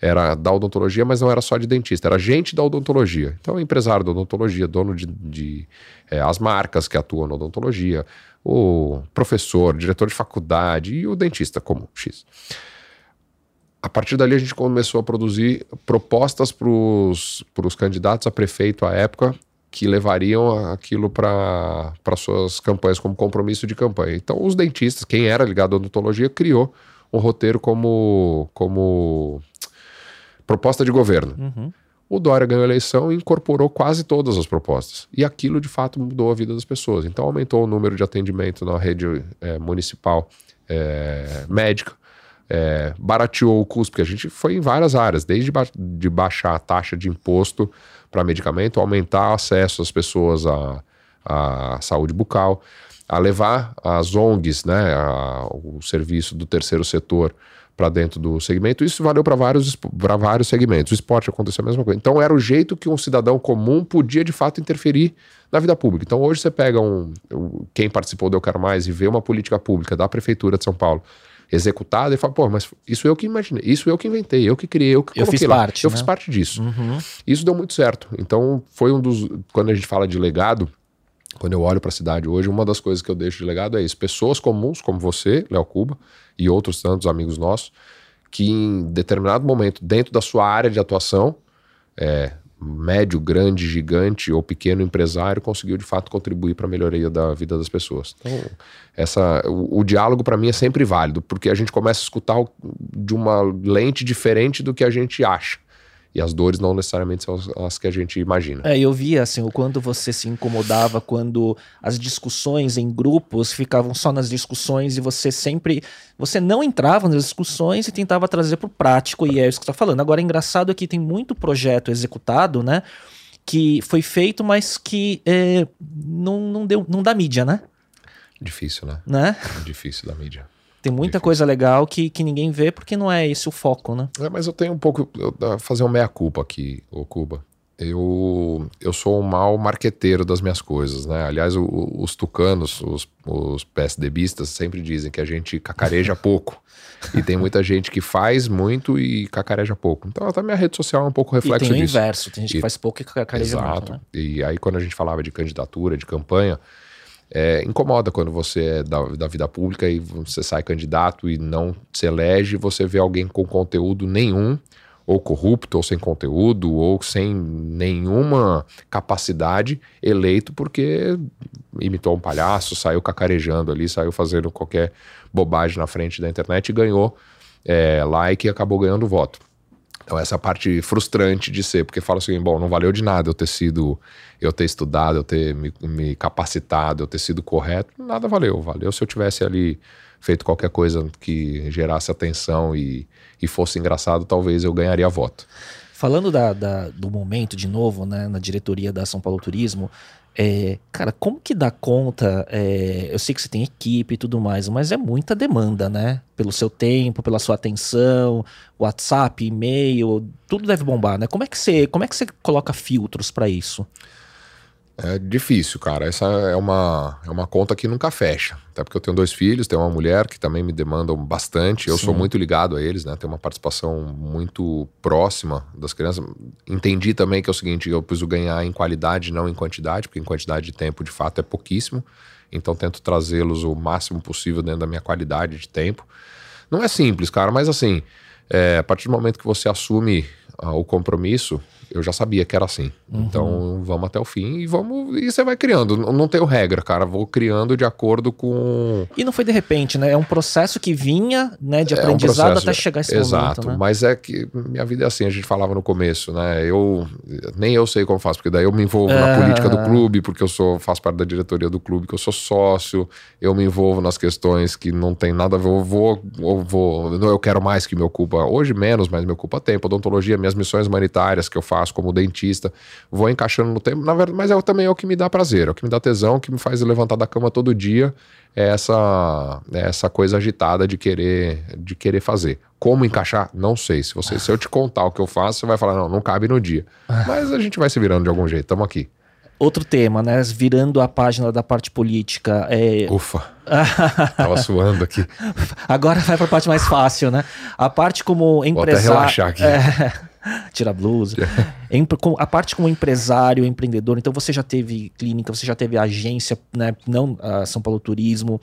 S2: era da odontologia, mas não era só de dentista, era gente da odontologia. Então, empresário da odontologia, dono de, de é, as marcas que atuam na odontologia, o professor, diretor de faculdade e o dentista comum, X. A partir dali a gente começou a produzir propostas para os candidatos a prefeito à época que levariam aquilo para suas campanhas como compromisso de campanha. Então os dentistas, quem era ligado à odontologia, criou um roteiro como, como proposta de governo.
S1: Uhum.
S2: O Dória ganhou a eleição e incorporou quase todas as propostas. E aquilo, de fato, mudou a vida das pessoas. Então, aumentou o número de atendimento na rede eh, municipal eh, médica, eh, barateou o custo, porque a gente foi em várias áreas, desde ba de baixar a taxa de imposto para medicamento, aumentar o acesso das pessoas à, à saúde bucal, a levar as ONGs, né, a- o serviço do terceiro setor para dentro do segmento. Isso valeu para vários, vários segmentos. O esporte aconteceu a mesma coisa. Então era o jeito que um cidadão comum podia de fato interferir na vida pública. Então hoje você pega um, quem participou do Eu Quero Mais e vê uma política pública da prefeitura de São Paulo executada e fala, pô, mas isso eu que imaginei, isso eu que inventei, eu que criei, eu que
S1: Eu fiz
S2: lá.
S1: parte,
S2: eu
S1: né?
S2: fiz parte disso.
S1: Uhum.
S2: Isso deu muito certo. Então, foi um dos. Quando a gente fala de legado, quando eu olho para a cidade hoje, uma das coisas que eu deixo de legado é isso: pessoas comuns como você, Léo Cuba, e outros tantos amigos nossos, que em determinado momento, dentro da sua área de atuação, é, médio, grande, gigante ou pequeno empresário, conseguiu de fato contribuir para a melhoria da vida das pessoas. Então, essa, o, o diálogo para mim é sempre válido, porque a gente começa a escutar de uma lente diferente do que a gente acha. E as dores não necessariamente são as, as que a gente imagina.
S1: É, eu via assim o quanto você se incomodava quando as discussões em grupos ficavam só nas discussões e você sempre você não entrava nas discussões e tentava trazer para o prático e é isso que você está falando. Agora, engraçado é que tem muito projeto executado, né? Que foi feito, mas que é, não, não deu, não dá mídia, né?
S2: Difícil, né?
S1: né?
S2: Difícil da mídia.
S1: Tem muita coisa legal que, que ninguém vê porque não é esse o foco, né?
S2: É, mas eu tenho um pouco. Eu, fazer um meia-culpa aqui, ô Cuba. Eu, eu sou um mau marqueteiro das minhas coisas, né? Aliás, o- os tucanos, os, os PSDBistas, sempre dizem que a gente cacareja [laughs] pouco. E tem muita gente que faz muito e cacareja pouco. Então, até minha rede social é um pouco
S1: E
S2: reflexo
S1: tem o
S2: disso.
S1: inverso, tem gente que
S2: E-
S1: faz pouco e cacareja
S2: Exato.
S1: muito, né?
S2: E aí, quando a gente falava de candidatura, de campanha, é, incomoda quando você é da, da vida pública e você sai candidato e não se elege, você vê alguém com conteúdo nenhum ou corrupto, ou sem conteúdo, ou sem nenhuma capacidade, eleito porque imitou um palhaço, saiu cacarejando ali, saiu fazendo qualquer bobagem na frente da internet e ganhou é, like e acabou ganhando voto. Então essa é parte frustrante de ser, porque fala assim, bom, não valeu de nada eu ter sido, eu ter estudado, eu ter me, me capacitado, eu ter sido correto, nada valeu. Valeu se eu tivesse ali feito qualquer coisa que gerasse atenção e, e fosse engraçado, talvez eu ganharia voto.
S1: Falando da, da, do momento, de novo, né, na diretoria da São Paulo Turismo, é, cara, como que dá conta? É, eu sei que você tem equipe e tudo mais, mas é muita demanda, né? Pelo seu tempo, pela sua atenção, WhatsApp, e-mail, tudo deve bombar, né? Como é que você, como é que você coloca filtros para isso?
S2: É difícil, cara. Essa é uma, é uma conta que nunca fecha. Até porque eu tenho dois filhos, tenho uma mulher que também me demandam bastante. Eu Sim. sou muito ligado a eles, né? Tenho uma participação muito próxima das crianças. Entendi também que é o seguinte: eu preciso ganhar em qualidade, não em quantidade, porque em quantidade de tempo, de fato, é pouquíssimo. Então tento trazê-los o máximo possível dentro da minha qualidade de tempo. Não é simples, cara, mas assim, é, a partir do momento que você assume uh, o compromisso, eu já sabia que era assim. Uhum. Então vamos até o fim e vamos. E você vai criando. Não tenho regra, cara. Vou criando de acordo com.
S1: E não foi de repente, né? É um processo que vinha, né, de aprendizado é um até chegar esse
S2: Exato.
S1: momento. Exato.
S2: Né? Mas é que minha vida é assim, a gente falava no começo, né? Eu nem eu sei como faço, porque daí eu me envolvo é... na política do clube, porque eu sou, faço parte da diretoria do clube, que eu sou sócio, eu me envolvo nas questões que não tem nada a ver. Eu vou, eu vou. Eu quero mais que me ocupa. Hoje menos, mas me ocupa tempo. Odontologia, minhas missões humanitárias que eu faço como dentista, vou encaixando no tempo, na verdade, mas é também é o que me dá prazer, é o que me dá tesão, o que me faz levantar da cama todo dia, é essa, é essa coisa agitada de querer, de querer fazer. Como encaixar? Não sei. Se, você, se eu te contar o que eu faço, você vai falar, não, não cabe no dia. [laughs] Mas a gente vai se virando de algum jeito, estamos aqui.
S1: Outro tema, né? Virando a página da parte política. É...
S2: Ufa. [laughs] Tava suando aqui.
S1: Agora vai para a parte mais fácil, né? A parte como empresário. Vou até
S2: relaxar aqui. É... [laughs] [laughs]
S1: Tira a blusa. [laughs] a parte como empresário, empreendedor, então você já teve clínica, você já teve agência, né? Não a São Paulo Turismo.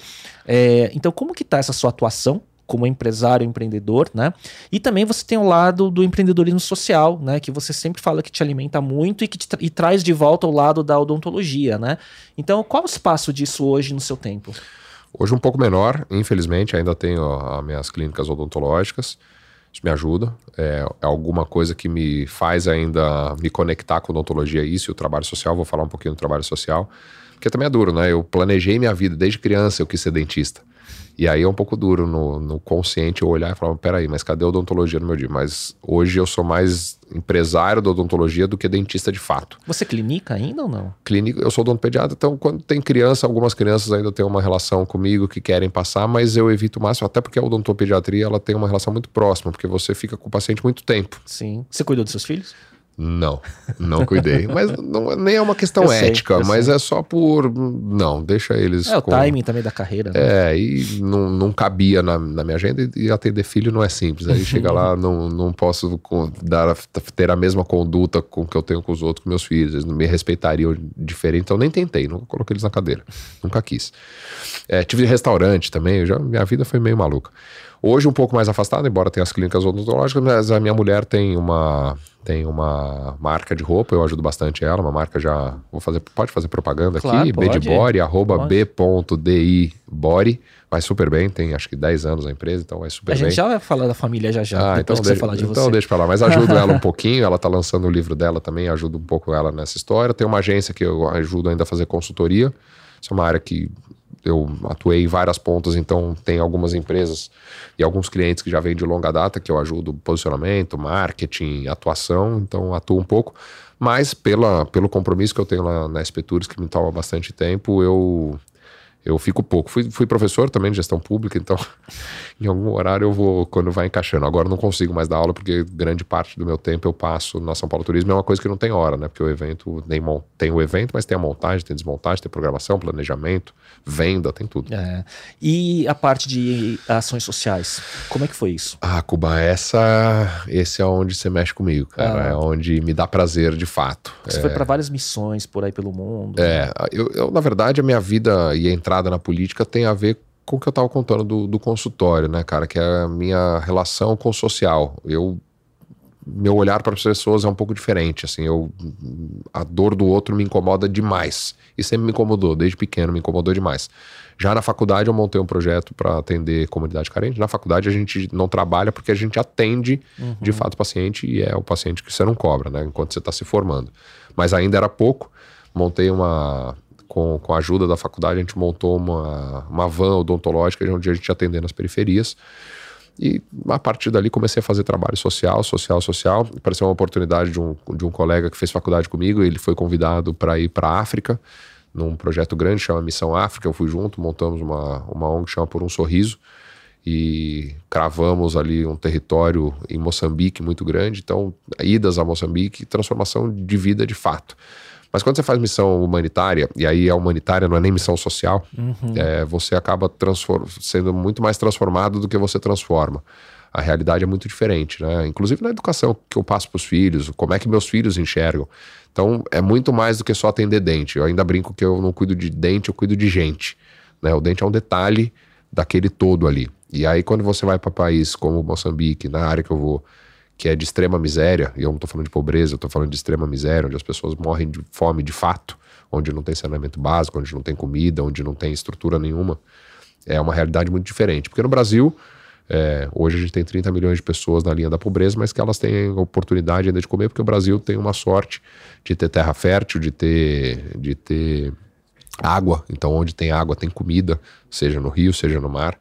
S1: É, então, como que tá essa sua atuação como empresário, empreendedor, né? E também você tem o lado do empreendedorismo social, né? Que você sempre fala que te alimenta muito e que te tra e traz de volta o lado da odontologia, né? Então, qual o espaço disso hoje no seu tempo?
S2: Hoje um pouco menor, infelizmente, ainda tenho as minhas clínicas odontológicas. Isso me ajuda. É, é, alguma coisa que me faz ainda me conectar com odontologia, isso e o trabalho social. Vou falar um pouquinho do trabalho social. Porque também é duro, né? Eu planejei minha vida desde criança, eu quis ser dentista. E aí é um pouco duro no, no consciente eu olhar e falar, peraí, mas cadê a odontologia no meu dia? Mas hoje eu sou mais empresário da odontologia do que dentista de fato.
S1: Você clinica ainda ou não?
S2: Clínica, eu sou odontopediatra, então quando tem criança, algumas crianças ainda têm uma relação comigo que querem passar, mas eu evito o máximo, até porque a odontopediatria ela tem uma relação muito próxima, porque você fica com o paciente muito tempo.
S1: Sim. Você cuidou dos seus filhos?
S2: Não, não cuidei. [laughs] mas não, nem é uma questão sei, ética, mas sei. é só por. Não, deixa eles.
S1: É o timing também da carreira. Né?
S2: É, e não, não cabia na, na minha agenda e atender filho não é simples. Aí chega lá, [laughs] não, não posso dar, ter a mesma conduta com que eu tenho com os outros, com meus filhos. Eles não me respeitariam diferente, então nem tentei, nunca coloquei eles na cadeira. Nunca quis. É, tive restaurante também, já, minha vida foi meio maluca. Hoje um pouco mais afastado, embora tenha as clínicas odontológicas, mas a minha mulher tem uma tem uma marca de roupa, eu ajudo bastante ela, uma marca já, vou fazer, pode fazer propaganda claro, aqui, B de Body, arroba b.di Body, vai super bem, tem acho que 10 anos a empresa, então vai super
S1: bem.
S2: A
S1: gente já vai falar da família já já, ah,
S2: então deixa, falar de então você. deixa pra lá, mas ajudo [laughs] ela um pouquinho, ela tá lançando o livro dela também, ajudo um pouco ela nessa história, tem uma agência que eu ajudo ainda a fazer consultoria, isso é uma área que eu atuei em várias pontas, então tem algumas empresas e alguns clientes que já vêm de longa data que eu ajudo posicionamento, marketing, atuação, então atuo um pouco. Mas pela, pelo compromisso que eu tenho lá na SP Tours, que me toma bastante tempo, eu eu fico pouco. Fui, fui professor também de gestão pública, então [laughs] em algum horário eu vou, quando vai encaixando. Agora não consigo mais dar aula, porque grande parte do meu tempo eu passo na São Paulo Turismo. É uma coisa que não tem hora, né? Porque o evento tem, tem o evento, mas tem a montagem, tem desmontagem, tem programação, planejamento, venda, tem tudo.
S1: É. E a parte de ações sociais, como é que foi isso?
S2: Ah, Cuba, essa, esse é onde você mexe comigo, cara. Ah. É onde me dá prazer de fato.
S1: Você
S2: é...
S1: foi para várias missões por aí pelo mundo.
S2: É, eu, eu, na verdade, a minha vida e entrar entrada na política tem a ver com o que eu estava contando do, do, consultório, né, cara? Que é a minha relação com o social. Eu meu olhar para as pessoas é um pouco diferente. Assim, eu, a dor do outro me incomoda demais. E sempre me incomodou, desde pequeno me incomodou demais. Já na faculdade eu montei um projeto para atender comunidade carente. Na faculdade a gente não trabalha porque a gente atende uhum. de fato o paciente e é o paciente que você não cobra, né? Enquanto você está se formando. Mas ainda era pouco. Montei uma. Com, com a ajuda da faculdade, a gente montou uma, uma van odontológica onde a gente atender nas periferias. E a partir dali comecei a fazer trabalho social, social, social. Apareceu uma oportunidade de um, de um colega que fez faculdade comigo, ele foi convidado para ir para a África, num projeto grande, chama Missão África. Eu fui junto, montamos uma, uma ONG que chama Por um Sorriso e cravamos ali um território em Moçambique muito grande. Então, idas a Moçambique, transformação de vida de fato. Mas quando você faz missão humanitária, e aí a humanitária não é nem missão social, uhum. é, você acaba sendo muito mais transformado do que você transforma. A realidade é muito diferente, né? Inclusive na educação que eu passo para os filhos, como é que meus filhos enxergam. Então é muito mais do que só atender dente. Eu ainda brinco que eu não cuido de dente, eu cuido de gente. Né? O dente é um detalhe daquele todo ali. E aí quando você vai para país como Moçambique, na área que eu vou, que é de extrema miséria, e eu não estou falando de pobreza, eu estou falando de extrema miséria, onde as pessoas morrem de fome de fato, onde não tem saneamento básico, onde não tem comida, onde não tem estrutura nenhuma, é uma realidade muito diferente. Porque no Brasil, é, hoje a gente tem 30 milhões de pessoas na linha da pobreza, mas que elas têm oportunidade ainda de comer, porque o Brasil tem uma sorte de ter terra fértil, de ter, de ter água. Então, onde tem água, tem comida, seja no rio, seja no mar.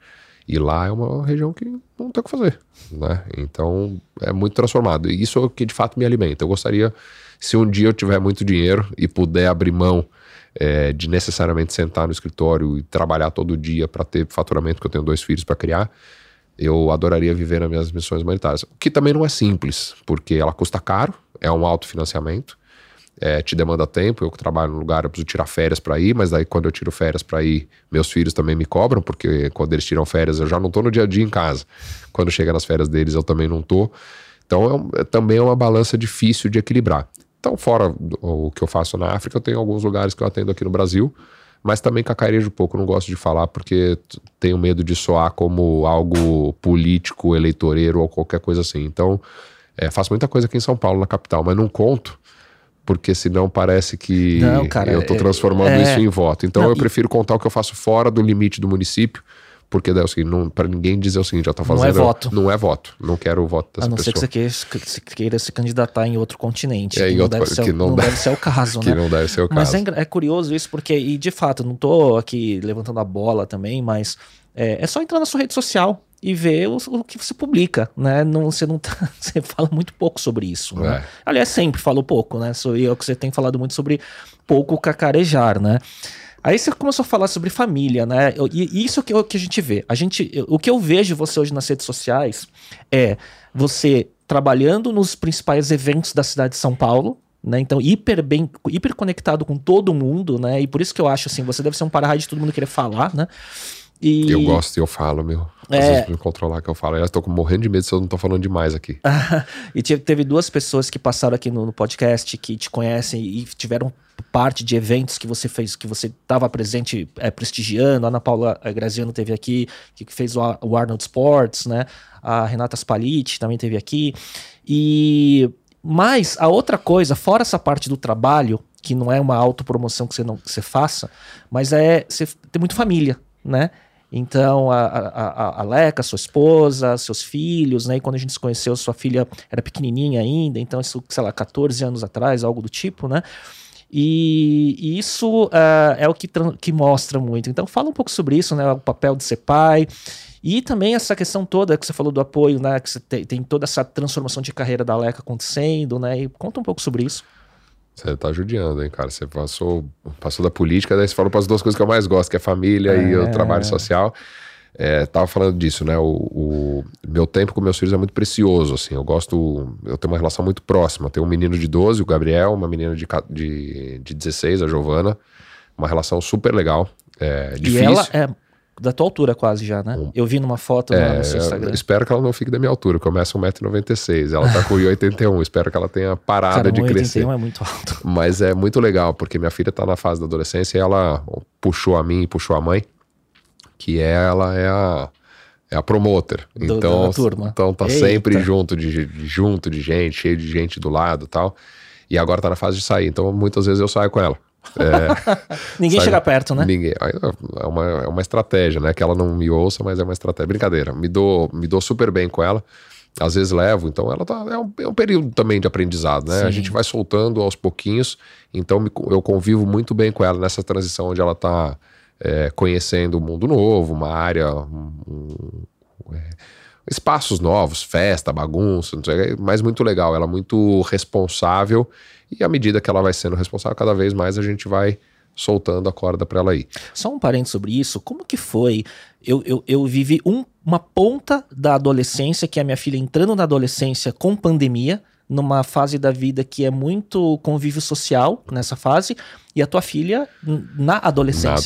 S2: E lá é uma região que não tem o que fazer, né? Então é muito transformado. E isso é o que de fato me alimenta. Eu gostaria, se um dia eu tiver muito dinheiro e puder abrir mão é, de necessariamente sentar no escritório e trabalhar todo dia para ter faturamento, que eu tenho dois filhos para criar, eu adoraria viver nas minhas missões humanitárias. O que também não é simples, porque ela custa caro, é um autofinanciamento é, te demanda tempo. Eu trabalho no lugar, eu preciso tirar férias para ir, mas daí quando eu tiro férias para ir, meus filhos também me cobram, porque quando eles tiram férias eu já não tô no dia a dia em casa. Quando chega nas férias deles eu também não tô. Então é, um, é também é uma balança difícil de equilibrar. Então, fora o que eu faço na África, eu tenho alguns lugares que eu atendo aqui no Brasil, mas também cacarejo um pouco, não gosto de falar porque tenho medo de soar como algo político, eleitoreiro ou qualquer coisa assim. Então, é, faço muita coisa aqui em São Paulo, na capital, mas não conto porque senão parece que não, cara, eu estou é, transformando é, isso em voto. Então não, eu prefiro contar o que eu faço fora do limite do município, porque daí é o seguinte, para ninguém dizer o seguinte, já tá fazendo.
S1: Não é voto.
S2: Não é voto. Não quero o voto dessa
S1: pessoa. A não
S2: pessoa.
S1: ser que você queira, queira se candidatar em outro continente.
S2: É,
S1: que,
S2: não, outro,
S1: deve ser,
S2: que
S1: não, não deve, ser o caso, [laughs]
S2: que
S1: né?
S2: não deve ser o
S1: mas
S2: caso.
S1: Mas é, é, curioso isso, porque, e de fato, não tô aqui levantando a bola também, mas é, é só entrar na sua rede social e ver o, o, que você publica, né? Não, você não tá, [laughs] você fala muito pouco sobre isso, né? É. Aliás, sempre falou pouco, né? E é o que você tem falado muito sobre pouco cacarejar, né? Aí você começou a falar sobre família, né? E isso que, é o que a gente vê. A gente, o que eu vejo você hoje nas redes sociais é você trabalhando nos principais eventos da cidade de São Paulo, né? Então, hiper bem, hiper conectado com todo mundo, né? E por isso que eu acho assim, você deve ser um para-raio de todo mundo querer falar, né?
S2: E... Eu gosto e eu falo, meu. Às é... vezes me controlar que eu falo. Eu tô morrendo de medo se eu não tô falando demais aqui. [laughs]
S1: e teve duas pessoas que passaram aqui no, no, podcast que te conhecem e tiveram parte de eventos que você fez, que você estava presente é, prestigiando. A Ana Paula Graziano teve aqui, que fez o, o Arnold Sports, né? A Renata Spaliti também teve aqui. E mas a outra coisa, fora essa parte do trabalho, que não é uma autopromoção que você não que você faça, mas é você ter muito família, né? Então, a, a, a Leca, sua esposa, seus filhos, né? E quando a gente se conheceu, sua filha era pequenininha ainda, então isso, sei lá, 14 anos atrás, algo do tipo, né? E, e isso uh, é o que, que mostra muito. Então, fala um pouco sobre isso, né? O papel de ser pai. E também essa questão toda que você falou do apoio, né? Que tem, tem toda essa transformação de carreira da Leca acontecendo, né? E conta um pouco sobre isso.
S2: Você tá judiando, hein, cara? Você passou, passou da política, daí você falou para as duas coisas que eu mais gosto, que é família é. e o trabalho social. É, tava falando disso, né? O, o, meu tempo com meus filhos é muito precioso, assim. Eu gosto, eu tenho uma relação muito próxima. Eu tenho um menino de 12, o Gabriel, uma menina de, de, de 16, a Giovana. Uma relação super legal. É, difícil. E
S1: ela é da tua altura quase já, né? Um, eu vi numa foto é, no seu Instagram.
S2: Espero que ela não fique da minha altura, começa 1,96m. Ela tá com 1,81m. espero que ela tenha parado Cara, de 1, crescer. 1,81
S1: é muito alto.
S2: Mas é muito legal, porque minha filha tá na fase da adolescência e ela puxou a mim e puxou a mãe, que ela é a É a promoter.
S1: Do-
S2: então, então tá
S1: Eita.
S2: sempre junto de, de- junto de gente, cheio de gente do lado e tal. E agora tá na fase de sair. Então, muitas vezes eu saio com ela. [laughs]
S1: Ninguém
S2: Sabe?
S1: chega perto, né?
S2: Ninguém. É uma, é uma estratégia, né? Que ela não me ouça, mas é uma estratégia. Brincadeira. Me dou, me dou super bem com ela. Às vezes levo, então ela tá. É um, é um período também de aprendizado, né? A
S1: Sim.
S2: gente vai soltando aos pouquinhos. Então me eu convivo muito bem com ela nessa transição onde ela tá é, conhecendo um mundo novo, uma área. um- um- é, espaços novos, festa, bagunça, não sei, mas muito legal. Ela é muito responsável e à medida que ela vai sendo responsável, cada vez mais a gente vai soltando a corda para ela ir.
S1: Só um parênteses sobre isso, como que foi? Eu, eu, eu vivi um- uma ponta da adolescência, que é a minha filha entrando na adolescência com pandemia, numa fase da vida que é muito convívio social nessa fase, e a tua filha na adolescência.
S2: na
S1: né?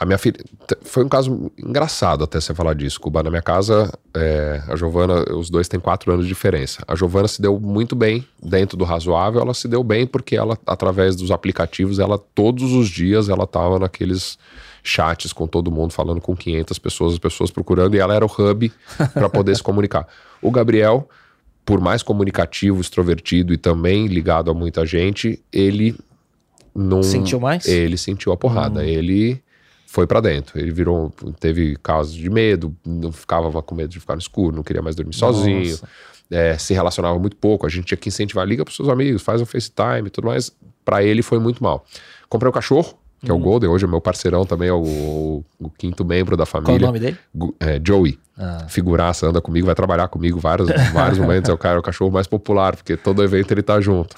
S2: A minha filha. Foi um caso engraçado até você falar disso, Cuba. Na minha casa, é, a Giovana, os dois têm quatro anos de diferença. A Giovana se deu muito bem, dentro do razoável, ela se deu bem porque ela, através dos aplicativos, ela todos os dias ela tava naqueles chats com todo mundo, falando com 500 pessoas, as pessoas procurando, e ela era o hub para poder se comunicar. O Gabriel, por mais comunicativo, extrovertido e também ligado a muita gente, ele não.
S1: Sentiu mais? Hum.
S2: Ele sentiu a porrada. Ele foi pra dentro. Ele virou. Teve casos de medo, não ficava com medo de ficar no escuro, não queria mais dormir sozinho. É, se relacionava muito pouco. A gente tinha que incentivar, liga pros seus amigos, faz um FaceTime e tudo mais. Pra ele foi muito mal. Comprei um cachorro, que é o
S1: Uhum.
S2: Golden, hoje é meu parceirão também, é o, o- o quinto membro da
S1: Qual o
S2: família.
S1: nome dele?
S2: É, Joey.
S1: Ah.
S2: Figuraça, anda comigo, vai trabalhar comigo vários, vários [laughs] momentos. É o cara, é o cachorro mais popular, porque todo evento ele tá junto.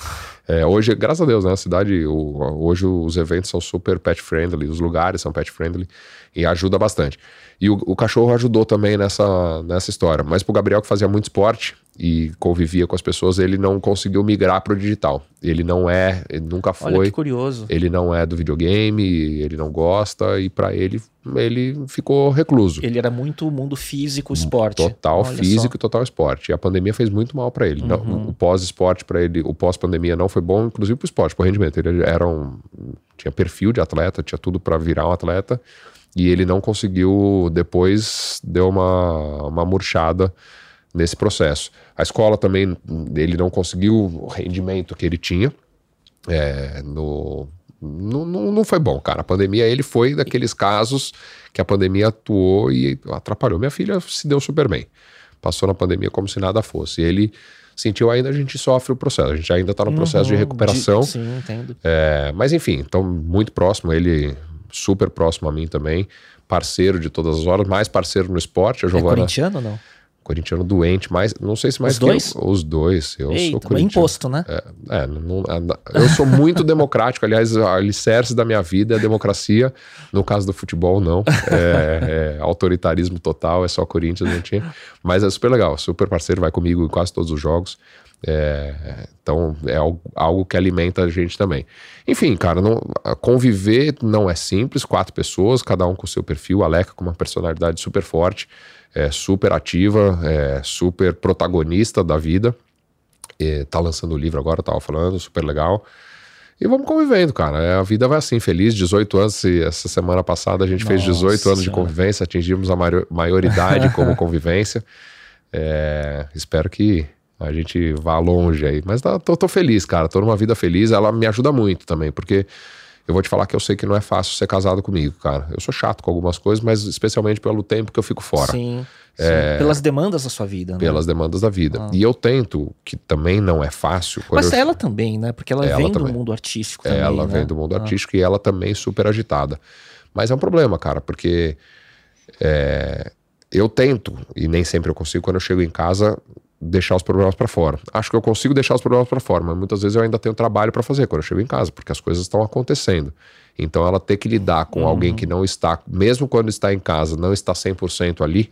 S2: É, hoje, graças a Deus, né? A cidade, o- hoje os eventos são super pet friendly, os lugares são pet friendly e ajuda bastante. E o, o cachorro ajudou também nessa, nessa história. Mas pro Gabriel, que fazia muito esporte e convivia com as pessoas, ele não conseguiu migrar pro digital. Ele não é, ele nunca
S1: Olha
S2: foi.
S1: que curioso.
S2: Ele não é do videogame, ele não gosta, e pra ele, ele ficou recluso.
S1: Ele era muito mundo físico, esporte.
S2: Total
S1: Olha
S2: físico e total esporte. E a pandemia fez muito mal pra ele. Não-
S1: Uhum.
S2: o pós-esporte para ele, o pós-pandemia não foi bom, inclusive pro esporte, pro rendimento. Ele era um, tinha perfil de atleta, tinha tudo pra virar um atleta. E ele não conseguiu, depois deu uma, uma murchada nesse processo. A escola também, ele não conseguiu o rendimento que ele tinha. É, no, não, não, não foi bom, cara. A pandemia, ele foi daqueles casos que a pandemia atuou e atrapalhou. Minha filha se deu super bem. Passou na pandemia como se nada fosse. Ele sentiu ainda, a gente sofre o processo. A gente ainda tá no processo de
S1: Uhum,
S2: recuperação.
S1: sim, entendo.
S2: É, mas enfim, então muito próximo, ele super próximo a mim também. Parceiro de todas as horas, mais parceiro no esporte. A
S1: É
S2: Giovana,
S1: corintiano ou não?
S2: corintiano doente, mais, não sei se mais
S1: Os dois?
S2: eu- os dois. Eu sou
S1: Eita, mas
S2: corintiano.
S1: imposto, né?
S2: É, não- eu sou muito [laughs] democrático. Aliás, o alicerce da minha vida é a democracia. No caso do futebol, não. É, é autoritarismo total, é só Corinthians, não tinha. Mas é super legal, super parceiro, vai comigo em quase todos os jogos. É, então é algo, algo que alimenta a gente também. Enfim, cara, não- conviver não é simples. Quatro pessoas, cada um com o seu perfil. A Leca com uma personalidade super forte, é, super ativa, é, super protagonista da vida. E tá lançando o livro agora, eu tava falando, super legal. E vamos convivendo, cara. É, A vida vai assim, feliz. 18 anos, e essa semana passada a gente fez
S1: Nossa
S2: 18 anos de convivência, atingimos a maior- maioridade como [laughs] convivência. É, espero que a gente vá longe aí. Mas tá, tô, tô feliz, cara. Tô numa vida feliz. Ela me ajuda muito também, porque eu vou te falar que eu sei que não é fácil ser casado comigo, cara. Eu sou chato com algumas coisas, mas especialmente pelo tempo que eu fico fora
S1: Sim, sim. Pelas demandas da sua vida, né?
S2: pelas demandas da vida. E eu tento, que também não é fácil.
S1: Mas
S2: eu-
S1: ela também, né? Porque ela,
S2: Ela
S1: vem
S2: também.
S1: do mundo artístico também,
S2: ela
S1: né?
S2: vem do mundo
S1: Ah.
S2: artístico e ela também super agitada. Mas é um problema, cara, porque é, eu tento, e nem sempre eu consigo, quando eu chego em casa, deixar os problemas pra fora. Acho que eu consigo deixar os problemas pra fora, mas muitas vezes eu ainda tenho trabalho pra fazer quando eu chego em casa, porque as coisas estão acontecendo. Então ela ter que lidar com
S1: Uhum.
S2: alguém que não está, mesmo quando está em casa, não está 100% ali,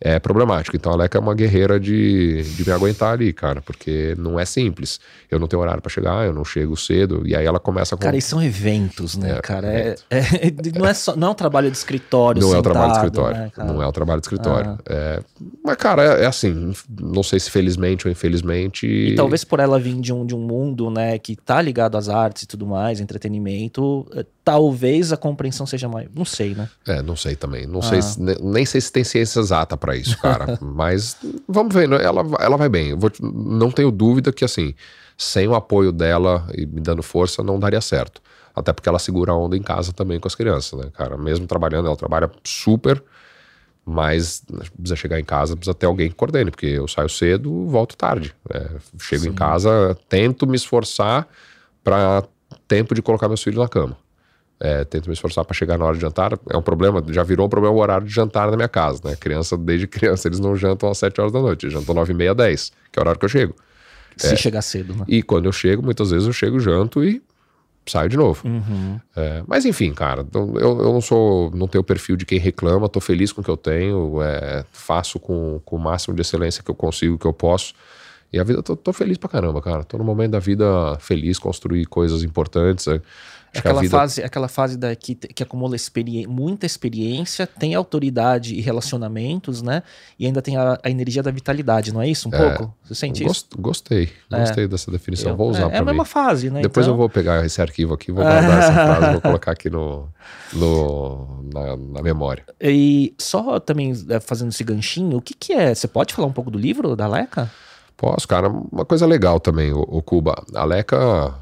S2: é problemático. Então a Leca é uma guerreira de, de me aguentar ali, cara, porque não é simples. Eu não tenho horário para chegar, eu não chego cedo, e aí ela começa a.
S1: Cara, e são eventos, né, é, cara? É, é, não, é só, não é um trabalho de escritório,
S2: Não
S1: sentado,
S2: é um trabalho de escritório.
S1: Né,
S2: não é um trabalho de escritório. Ah. É, mas, cara, é, é, assim, não sei se felizmente ou infelizmente.
S1: E talvez por ela vir de um, de um mundo, né, que tá ligado às artes e tudo mais, entretenimento, talvez a compreensão seja maior. Não sei, né?
S2: É, não sei também. Não ah. sei se, nem sei se tem ciência exata para isso, cara. [laughs] Mas vamos ver, né? ela, ela vai bem. Eu vou, não tenho dúvida que, assim, sem o apoio dela e me dando força, não daria certo. Até porque ela segura a onda em casa também com as crianças, né, cara? Mesmo trabalhando, ela trabalha super, mas precisa chegar em casa, precisa ter alguém que coordene, porque eu saio cedo, volto tarde. É, chego Sim. em casa, tento me esforçar para tempo de colocar meus filhos na cama. É, tento me esforçar para chegar na hora de jantar. É um problema, já virou um problema o horário de jantar na minha casa, né? Criança, desde criança, eles não jantam às 7 horas da noite, eles jantam 9 e meia, 10, que é o horário que eu chego.
S1: Se é, chegar cedo, né?
S2: E quando eu chego, muitas vezes eu chego, janto e saio de novo.
S1: Uhum.
S2: É, mas enfim, cara, eu, eu não sou, não tenho o perfil de quem reclama, tô feliz com o que eu tenho, é, faço com, com o máximo de excelência que eu consigo, que eu posso. E a vida, tô, tô feliz pra caramba, cara. Tô no momento da vida feliz, construir coisas importantes. É,
S1: aquela, vida... fase, aquela fase da, que, que acumula experi muita experiência, tem autoridade e relacionamentos, né? E ainda tem a, a energia da vitalidade, não é isso? Um é, pouco? Você sente
S2: gost,
S1: isso?
S2: Gostei. Gostei é. dessa definição. Eu, vou usar é,
S1: É a mesma fase, né?
S2: Depois
S1: então...
S2: eu vou pegar esse arquivo aqui, vou guardar essa [laughs] frase, vou colocar aqui no, no, na, na, memória.
S1: E só também é, fazendo esse ganchinho, o que, que é? Você pode falar um pouco do livro da Leca?
S2: Posso, cara. Uma coisa legal também, o, o Cuba. A Leca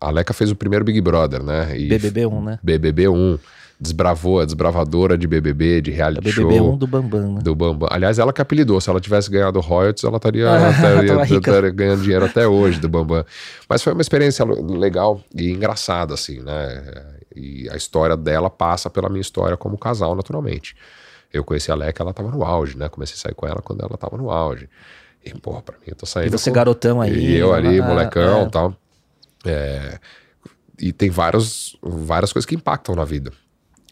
S2: a Leca fez o primeiro Big Brother, né?
S1: E BBB1, né?
S2: BBB1. Desbravou, a desbravadora de BBB, de reality show.
S1: BBB1 do Bambam, né?
S2: Do Bambam. Aliás, ela que apelidou. Se ela tivesse ganhado royalties, ela estaria, [laughs] ganhando dinheiro até hoje do Bambam. Mas foi uma experiência legal e engraçada, assim, né? E a história dela passa pela minha história como casal, naturalmente. Eu conheci a Leca, ela estava no auge, né? Comecei a sair com ela quando ela estava no auge. E, porra, pra mim, eu tô saindo.
S1: E você, com... garotão aí.
S2: E eu ali, molecão e é. tal. É, e tem várias, várias coisas que impactam na vida.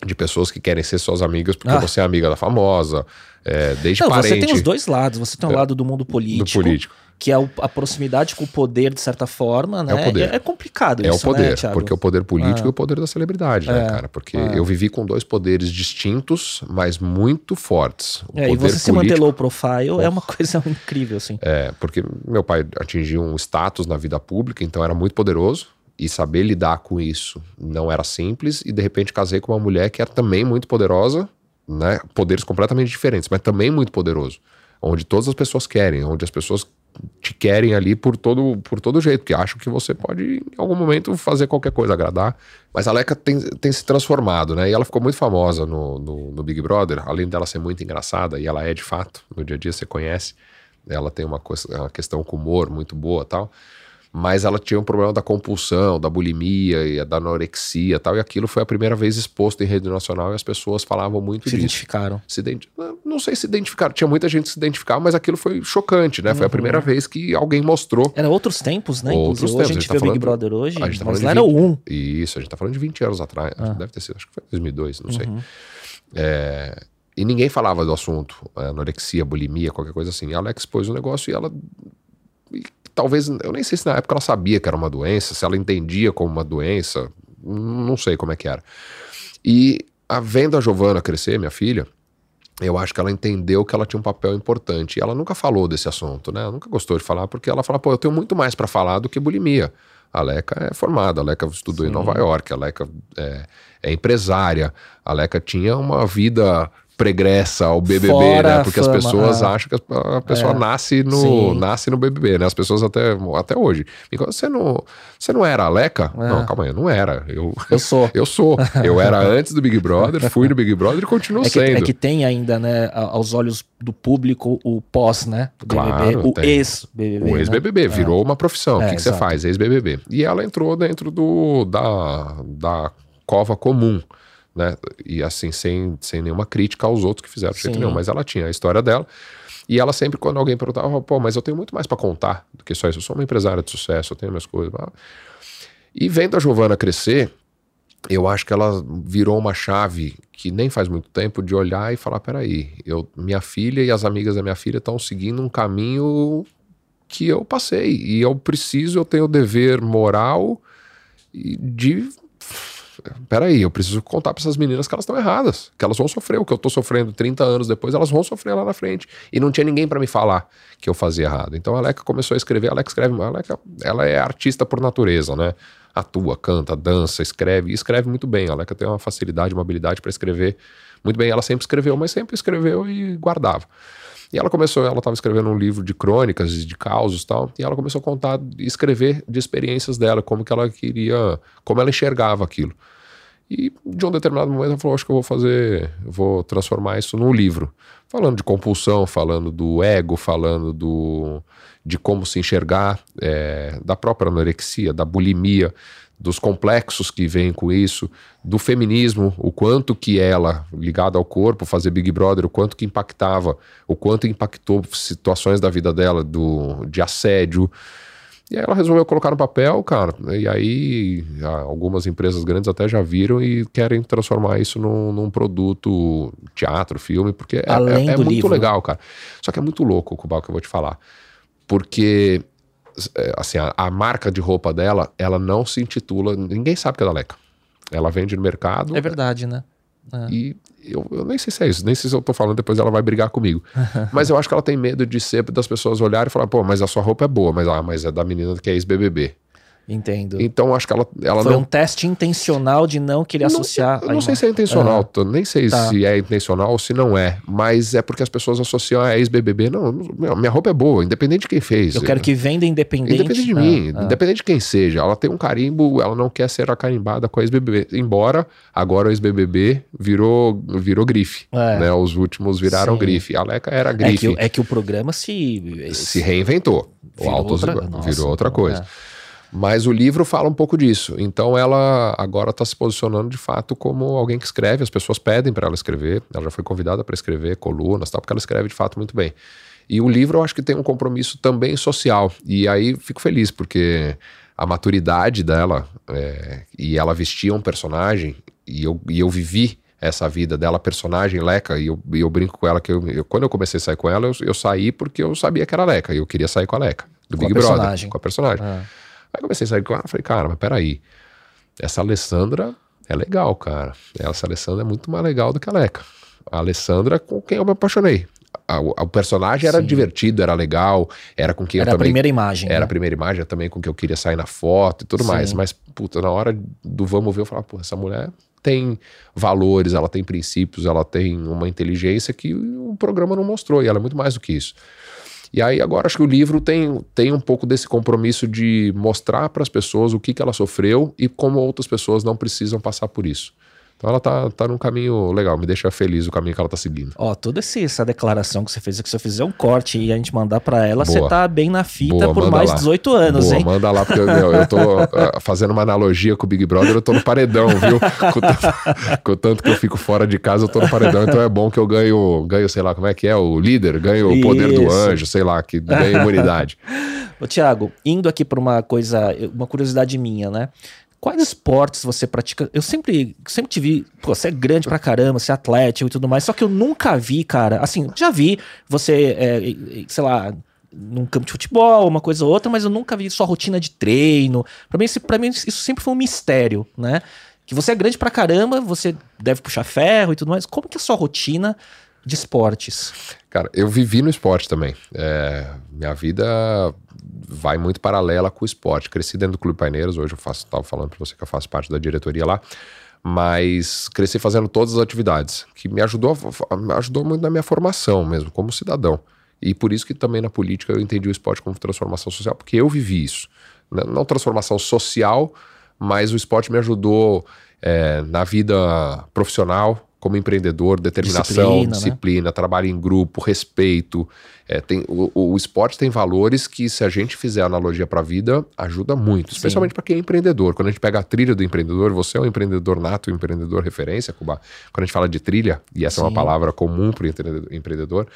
S2: De pessoas que querem ser suas amigas porque ah. você é amiga da famosa, é, desde Não, parente.
S1: Você tem os dois lados. Você tem o um é, lado do mundo político, do político. Que é a proximidade com o poder, de certa forma, né?
S2: É o poder.
S1: É, é complicado
S2: é
S1: isso,
S2: o poder, né, porque o poder político ah. e o poder da celebridade, né, é. cara? Porque ah. eu vivi com dois poderes distintos, mas muito fortes.
S1: O é, e você político, se manter low profile oh. é uma coisa [laughs] incrível, assim.
S2: É, porque meu pai atingiu um status na vida pública, então era muito poderoso e saber lidar com isso não era simples e de repente casei com uma mulher que era também muito poderosa, né? Poderes completamente diferentes, mas também muito poderoso, onde todas as pessoas querem, onde as pessoas te querem ali por todo por todo jeito, que acham que você pode em algum momento fazer qualquer coisa agradar. Mas a Leca tem, tem se transformado, né? E ela ficou muito famosa no, no, no Big Brother, além dela ser muito engraçada e ela é de fato, no dia a dia você conhece. Ela tem uma, coisa, uma questão com humor muito boa, tal mas ela tinha um problema da compulsão, da bulimia e da anorexia e tal, e aquilo foi a primeira vez exposto em rede nacional e as pessoas falavam muito
S1: se
S2: disso.
S1: Identificaram.
S2: Se identificaram. Não sei se identificaram, tinha muita gente que se identificava, mas aquilo foi chocante, né? Uhum. Foi a primeira uhum. vez que alguém mostrou.
S1: Era outros tempos, né?
S2: Outros tempos.
S1: Hoje a gente, a gente tá vê o Big Brother hoje,
S2: a gente tá
S1: mas
S2: lá
S1: 20... era o 1.
S2: Isso, a gente tá falando de 20 anos atrás, ah. deve ter sido, acho que foi 2002, não uhum. sei. É... E ninguém falava do assunto, anorexia, bulimia, qualquer coisa assim. A Alex pôs o negócio e ela talvez, eu nem sei se na época ela sabia que era uma doença, se ela entendia como uma doença, não sei como é que era. E a vendo a Giovana crescer, minha filha, eu acho que ela entendeu que ela tinha um papel importante. E ela nunca falou desse assunto, né? Ela nunca gostou de falar, porque ela fala, pô, eu tenho muito mais para falar do que bulimia. A Leca é formada, a Leca estudou Sim. em Nova York, a Leca é, é empresária, a Leca tinha uma vida pregressa ao BBB, Fora né? Porque as pessoas é. acham que a pessoa é. nasce no nasce no BBB, né? As pessoas até, até hoje. Você não, você não era Aleca? É. Não, calma aí, eu não era. Eu,
S1: eu sou. [laughs]
S2: eu sou. Eu era antes do Big Brother, [laughs] fui no Big Brother e continuo
S1: é que,
S2: sendo.
S1: É que tem ainda, né, aos olhos do público, o pós, né? Do claro, BBB, o ex-BBB.
S2: O né? ex-BBB, né? virou uma profissão. o que, que você faz? Ex-BBB. E ela entrou dentro do, da, da cova comum né? E assim, sem, sem nenhuma crítica aos outros que fizeram de jeito nenhum, mas ela tinha a história dela. E ela sempre, quando alguém perguntava, pô, mas eu tenho muito mais para contar do que só isso. Eu sou uma empresária de sucesso, eu tenho minhas coisas. E vendo a Giovana crescer, eu acho que ela virou uma chave que nem faz muito tempo de olhar e falar: peraí, eu, minha filha e as amigas da minha filha estão seguindo um caminho que eu passei e eu preciso, eu tenho o dever moral de peraí, eu preciso contar para essas meninas que elas estão erradas, que elas vão sofrer. O que eu tô sofrendo 30 anos depois, elas vão sofrer lá na frente. E não tinha ninguém para me falar que eu fazia errado. Então a Aleca começou a escrever, a Aleca escreve, a Aleca, ela é artista por natureza, né? Atua, canta, dança, escreve, e escreve muito bem. A Aleca tem uma facilidade, uma habilidade para escrever muito bem. Ela sempre escreveu, mas sempre escreveu e guardava. E ela começou, ela estava escrevendo um livro de crônicas, de causos e tal, e ela começou a contar, escrever de experiências dela, como que ela queria, como ela enxergava aquilo. E de um determinado momento ela falou: Acho que eu vou fazer, vou transformar isso num livro. Falando de compulsão, falando do ego, falando do, de como se enxergar, é, da própria anorexia, da bulimia, dos complexos que vêm com isso, do feminismo, o quanto que ela, ligada ao corpo, fazer Big Brother, o quanto que impactava, o quanto impactou situações da vida dela, do, de assédio. E aí ela resolveu colocar no papel, cara. E aí algumas empresas grandes até já viram e querem transformar isso num, num produto teatro, filme, porque é, é, é muito livro. legal, cara. Só que é muito louco o que eu vou te falar. Porque é, assim, a, a, marca de roupa dela, ela não se intitula. Ninguém sabe que é da Leca. Ela vende no mercado.
S1: É verdade, né?
S2: É. E eu, eu, nem sei se é isso, nem sei se eu tô falando, depois ela vai brigar comigo. [laughs] mas eu acho que ela tem medo de ser das pessoas olharem e falar, pô, mas a sua roupa é boa, mas, ah, mas é da menina que é ex-BBB.
S1: Entendo.
S2: Então acho que ela, ela
S1: Foi
S2: não...
S1: um teste intencional de não querer não, associar.
S2: Eu não sei se é intencional, uhum. nem sei tá. se é intencional ou se não é, mas é porque as pessoas associam a ex-BBB. Não, minha roupa é boa, independente de quem fez.
S1: Eu quero que venda independente.
S2: Independente de ah, mim, ah. independente de quem seja. Ela tem um carimbo, ela não quer ser acarimbada com a ex-BBB. Embora agora o ex-BBB virou, virou grife. É. Né? Os últimos viraram Sim. grife. A Leca era grife.
S1: É que, é que o programa se.
S2: Se reinventou. Virou o Altos outra... virou outra coisa. É. Mas o livro fala um pouco disso. Então ela agora está se posicionando de fato como alguém que escreve. As pessoas pedem para ela escrever. Ela já foi convidada para escrever colunas, tal, porque ela escreve de fato muito bem. E o livro eu acho que tem um compromisso também social. E aí fico feliz porque a maturidade dela é, e ela vestia um personagem e eu, e eu vivi essa vida dela, personagem Leca, e eu, e eu brinco com ela que eu, eu, quando eu comecei a sair com ela, eu, eu, saí porque eu sabia que era Leca, e eu queria sair com a Leca, do com Big Brother, com a personagem. Ah. Aí comecei a sair com ela, falei, cara, mas peraí, essa Alessandra é legal, cara. Essa Alessandra é muito mais legal do que a Leca. A Alessandra com quem eu me apaixonei. o personagem era Sim. divertido, era legal, era com quem
S1: era
S2: eu também...
S1: Era a primeira imagem.
S2: Era
S1: né?
S2: a primeira imagem, também com quem eu queria sair na foto e tudo Sim. mais. Mas, puta, na hora do vamos ver, eu falava, pô, essa mulher tem valores, ela tem princípios, ela tem uma inteligência que o programa não mostrou, e ela é muito mais do que isso. E aí agora acho que o livro tem, tem um pouco desse compromisso de mostrar para as pessoas o que, que ela sofreu e como outras pessoas não precisam passar por isso. Então ela tá, tá num caminho legal, me deixa feliz o caminho que ela tá seguindo.
S1: Ó, toda essa declaração que você fez, que se eu fizer um corte e a gente mandar para ela, Boa. você tá bem na fita Boa, por mais lá. 18 anos, Boa, hein?
S2: Manda lá, porque eu, eu tô uh, [laughs] fazendo uma analogia com o Big Brother, eu tô no paredão, viu? Com, tanto, com tanto que eu fico fora de casa, eu tô no paredão, então é bom que eu ganho, ganho sei lá, como é que é, o líder, ganho Isso. o poder do anjo, sei lá, que ganha imunidade. [laughs]
S1: Ô, Tiago, indo aqui para uma coisa, uma curiosidade minha, né? Quais esportes você pratica? Eu sempre, sempre te vi, pô, você é grande pra caramba, você é atlético e tudo mais, só que eu nunca vi, cara, assim, já vi você, é, sei lá, num campo de futebol, uma coisa ou outra, mas eu nunca vi sua rotina de treino. Pra mim, pra mim isso sempre foi um mistério, né? Que você é grande pra caramba, você deve puxar ferro e tudo mais. Como que é a sua rotina de esportes?
S2: Cara, eu vivi no esporte também. É, minha vida vai muito paralela com o esporte. Cresci dentro do Clube Paineiros, hoje eu faço, estava falando para você que eu faço parte da diretoria lá, mas cresci fazendo todas as atividades, que me ajudou, me ajudou muito na minha formação mesmo, como cidadão. E por isso que também na política eu entendi o esporte como transformação social, porque eu vivi isso. Não transformação social, mas o esporte me ajudou é, na vida profissional, como empreendedor, determinação, disciplina, disciplina né? trabalho em grupo, respeito. É, tem, o, o, esporte tem valores que, se a gente fizer analogia para a vida, ajuda muito, especialmente para quem é empreendedor. Quando a gente pega a trilha do empreendedor, você é um empreendedor nato, um empreendedor referência, Cuba. Quando a gente fala de trilha, e essa Sim. é uma palavra comum para o empreendedor,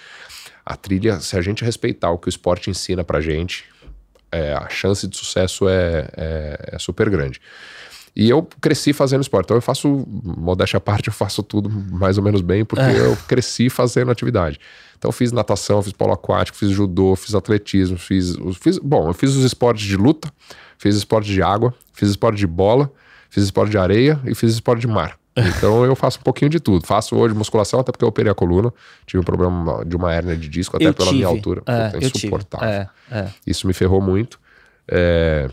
S2: a trilha, se a gente respeitar o que o esporte ensina para gente, é, a chance de sucesso é, é, é super grande. E eu cresci fazendo esporte. Então eu faço, modéstia à parte, eu faço tudo mais ou menos bem, porque é. eu cresci fazendo atividade. Então fiz natação, fiz polo aquático, fiz judô, fiz atletismo, fiz, fiz. Bom, eu fiz os esportes de luta, fiz esporte de água, fiz esporte de bola, fiz esporte de areia e fiz esporte de mar. Então eu faço um pouquinho de tudo. Faço hoje musculação, até porque eu operei a coluna. Tive um problema de uma hérnia de disco, até
S1: eu
S2: pela
S1: tive.
S2: minha altura.
S1: É,
S2: Puta, insuportável.
S1: É, é.
S2: Isso me ferrou muito. É,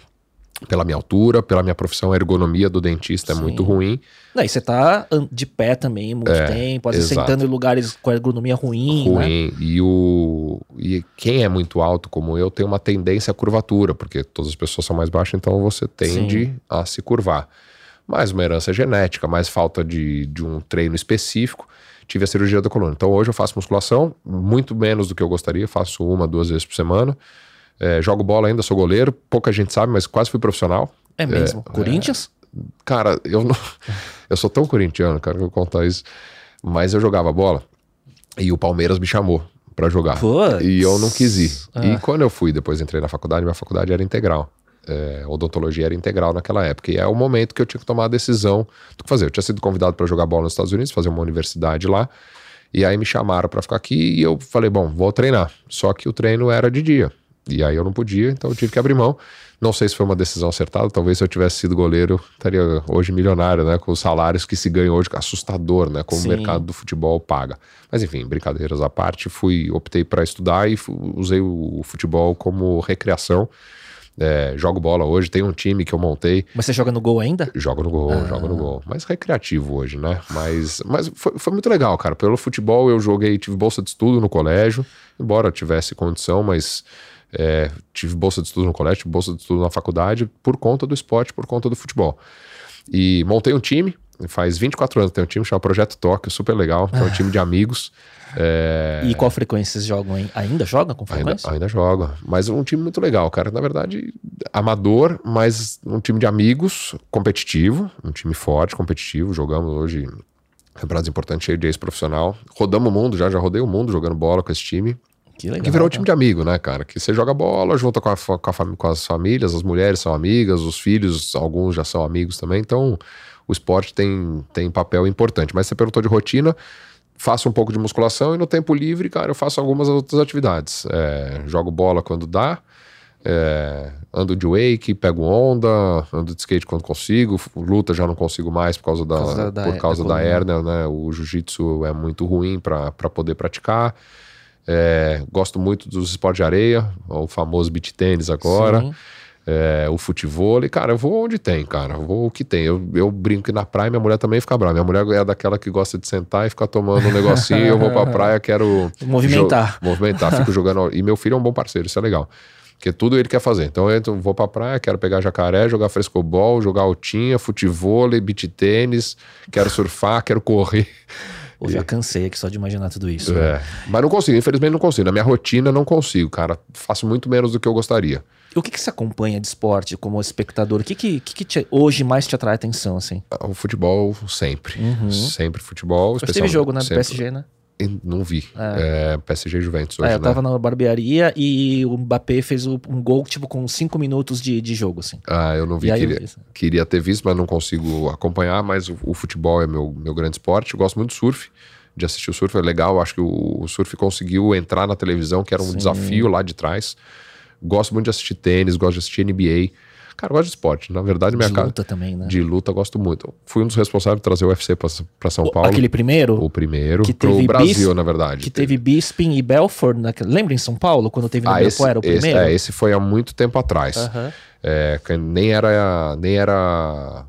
S2: pela minha altura, pela minha profissão, a ergonomia do dentista Sim. é muito ruim.
S1: Não, e você tá de pé também muito é, tempo, às vezes sentando em lugares com ergonomia ruim.
S2: Ruim.
S1: Né?
S2: E, o, e quem é muito alto como eu tem uma tendência à curvatura, porque todas as pessoas são mais baixas, então você tende Sim. a se curvar. Mais uma herança genética, mais falta de, de um treino específico. Tive a cirurgia da coluna. Então hoje eu faço musculação, muito menos do que eu gostaria, faço uma, duas vezes por semana. É, jogo bola ainda, sou goleiro, pouca gente sabe, mas quase fui profissional.
S1: É mesmo? É, Corinthians?
S2: É, cara, eu não. [laughs] eu sou tão corintiano, cara, que eu contar isso. Mas eu jogava bola e o Palmeiras me chamou para jogar.
S1: Puts.
S2: E eu não quis ir. Ah. E quando eu fui, depois entrei na faculdade, minha faculdade era integral. É, odontologia era integral naquela época. E é o momento que eu tinha que tomar a decisão do que fazer. Eu tinha sido convidado para jogar bola nos Estados Unidos, fazer uma universidade lá. E aí me chamaram para ficar aqui e eu falei, bom, vou treinar. Só que o treino era de dia. E aí eu não podia, então eu tive que abrir mão. Não sei se foi uma decisão acertada, talvez se eu tivesse sido goleiro, estaria hoje milionário, né? Com os salários que se ganham hoje, assustador, né? Como Sim. o mercado do futebol paga. Mas enfim, brincadeiras à parte, fui, optei para estudar e usei o futebol como recreação. É, jogo bola hoje, tem um time que eu montei.
S1: Mas você joga no gol ainda?
S2: Jogo no gol, ah. jogo no gol. Mas recreativo hoje, né? Mas, mas foi, foi, muito legal, cara. Pelo futebol eu joguei, tive bolsa de estudo no colégio, embora tivesse condição, mas é, tive bolsa de estudo no colégio, tive bolsa de estudo na faculdade, por conta do esporte, por conta do futebol. E montei um time, faz 24 anos, tem um time chamado Projeto Tóquio, super legal, é um time de amigos. É... [laughs]
S1: E qual frequência vocês jogam? Hein? Ainda jogam com frequência?
S2: Ainda, ainda joga, mas um time muito legal, cara. Na verdade, amador, mas um time de amigos, competitivo, um time forte, competitivo. Jogamos hoje campeonatos importantes, cheio de ex-profissional. Rodamos o mundo já, já rodei o mundo jogando bola com esse time.
S1: Que legal.
S2: Que virou um time de amigo, né, cara? Que você joga bola, junta com, a, com, a, com as famílias, as mulheres são amigas, os filhos, alguns já são amigos também. Então, o esporte tem, tem papel importante. Mas você perguntou de rotina, faço um pouco de musculação e no tempo livre, cara, eu faço algumas outras atividades. É, jogo bola quando dá, é, ando de wake, pego onda, ando de skate quando consigo, luta já não consigo mais por causa da, por causa da, por causa da, da hérnia, né? O jiu-jitsu é muito ruim para poder praticar. É, gosto muito dos esportes de areia, o famoso beach tênis agora. É, o futebol, e, cara, eu vou onde tem, cara. Eu vou o que tem. Eu, eu brinco que na praia minha mulher também fica brava. Minha mulher é daquela que gosta de sentar e ficar tomando um negocinho. eu vou pra [laughs] praia, quero.
S1: Movimentar.
S2: Movimentar, fico jogando. E meu filho é um bom parceiro, isso é legal. Porque tudo ele quer fazer. Então eu entro, vou pra praia, quero pegar jacaré, jogar frescobol, jogar altinha, futebol, beach tênis, quero surfar, quero correr.
S1: Eu já cansei aqui só de imaginar tudo isso.
S2: É. Né? Mas não consigo, infelizmente não consigo. Na minha rotina não consigo, cara. Faço muito menos do que eu gostaria.
S1: O que, que você acompanha de esporte como espectador? O que, que, que, te, hoje mais te atrai atenção, assim?
S2: O futebol sempre. Uhum. Sempre futebol.
S1: Mas teve jogo, né? Do PSG, né?
S2: Não vi. É. é PSG Juventus hoje,
S1: é, eu tava né? na barbearia e o Mbappé fez um gol, tipo, com cinco minutos de, de jogo, assim.
S2: Ah, eu não vi. Queria, vi queria ter visto, mas não consigo acompanhar. Mas o, o, futebol é meu, meu grande esporte. Eu gosto muito do surf, de assistir o surf. É legal. Acho que o, o surf conseguiu entrar na televisão, que era um Sim. desafio lá de trás. Gosto muito de assistir tênis, gosto de assistir NBA. Cara, eu gosto de esporte. Na verdade, minha
S1: de luta também, né?
S2: De luta, gosto muito. Fui um dos responsáveis por trazer o UFC para São Paulo.
S1: Aquele primeiro?
S2: O primeiro. Que teve pro Brasil, na verdade.
S1: Que teve Bisping e Belfort. Naquele... Lembra em São Paulo, quando teve no ah,
S2: esse,
S1: o primeiro?
S2: Esse, é, esse foi há muito tempo atrás. Uhum. É, nem era... Nem era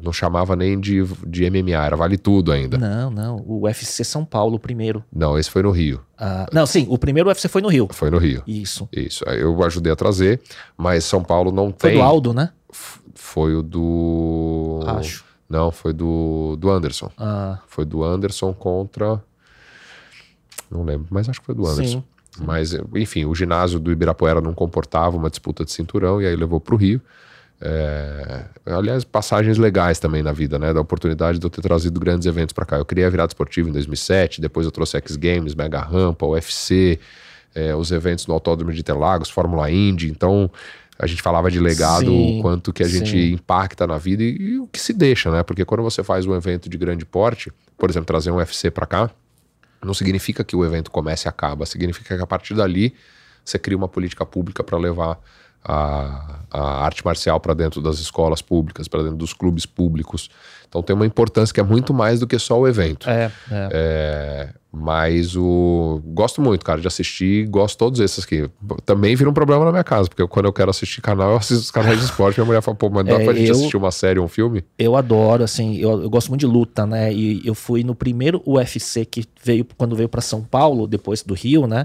S2: não chamava nem de, de MMA, era Vale Tudo ainda.
S1: Não, não. O UFC São Paulo, primeiro.
S2: Não, esse foi no Rio.
S1: Ah, não, sim, o primeiro UFC foi no Rio.
S2: Foi no Rio.
S1: Isso.
S2: Isso. Eu ajudei a trazer, mas São Paulo não
S1: foi
S2: tem.
S1: Foi do Aldo, né?
S2: Foi o do.
S1: Acho.
S2: Não, foi do, do Anderson.
S1: Ah.
S2: Foi do Anderson contra. Não lembro, mas acho que foi do Anderson. Sim. Mas, enfim, o ginásio do Ibirapuera não comportava uma disputa de cinturão e aí levou para o Rio. É, aliás, passagens legais também na vida, né? Da oportunidade de eu ter trazido grandes eventos para cá. Eu criei a Virada Esportiva em 2007, depois eu trouxe X Games, Mega Rampa, UFC, é, os eventos no Autódromo de Interlagos, Fórmula Indy. Então, a gente falava de legado,
S1: Sim,
S2: o quanto que a gente
S1: sim.
S2: impacta na vida e, e o que se deixa, né? Porque quando você faz um evento de grande porte, por exemplo, trazer um UFC pra cá, não significa que o evento comece e acaba, significa que a partir dali você cria uma política pública para levar a, a arte marcial para dentro das escolas públicas, para dentro dos clubes públicos. Então tem uma importância que é muito mais do que só o evento.
S1: É, é.
S2: É, mas o. Gosto muito, cara, de assistir, gosto todos esses aqui. Também vira um problema na minha casa, porque quando eu quero assistir canal, eu assisto os canais de esporte. Minha mulher fala, pô, mas dá [laughs]
S1: É,
S2: pra gente
S1: eu-
S2: assistir uma série ou um filme?
S1: Eu adoro, assim, eu, eu gosto muito de luta, né? E eu fui no primeiro UFC que veio, quando veio pra São Paulo, depois do Rio, né?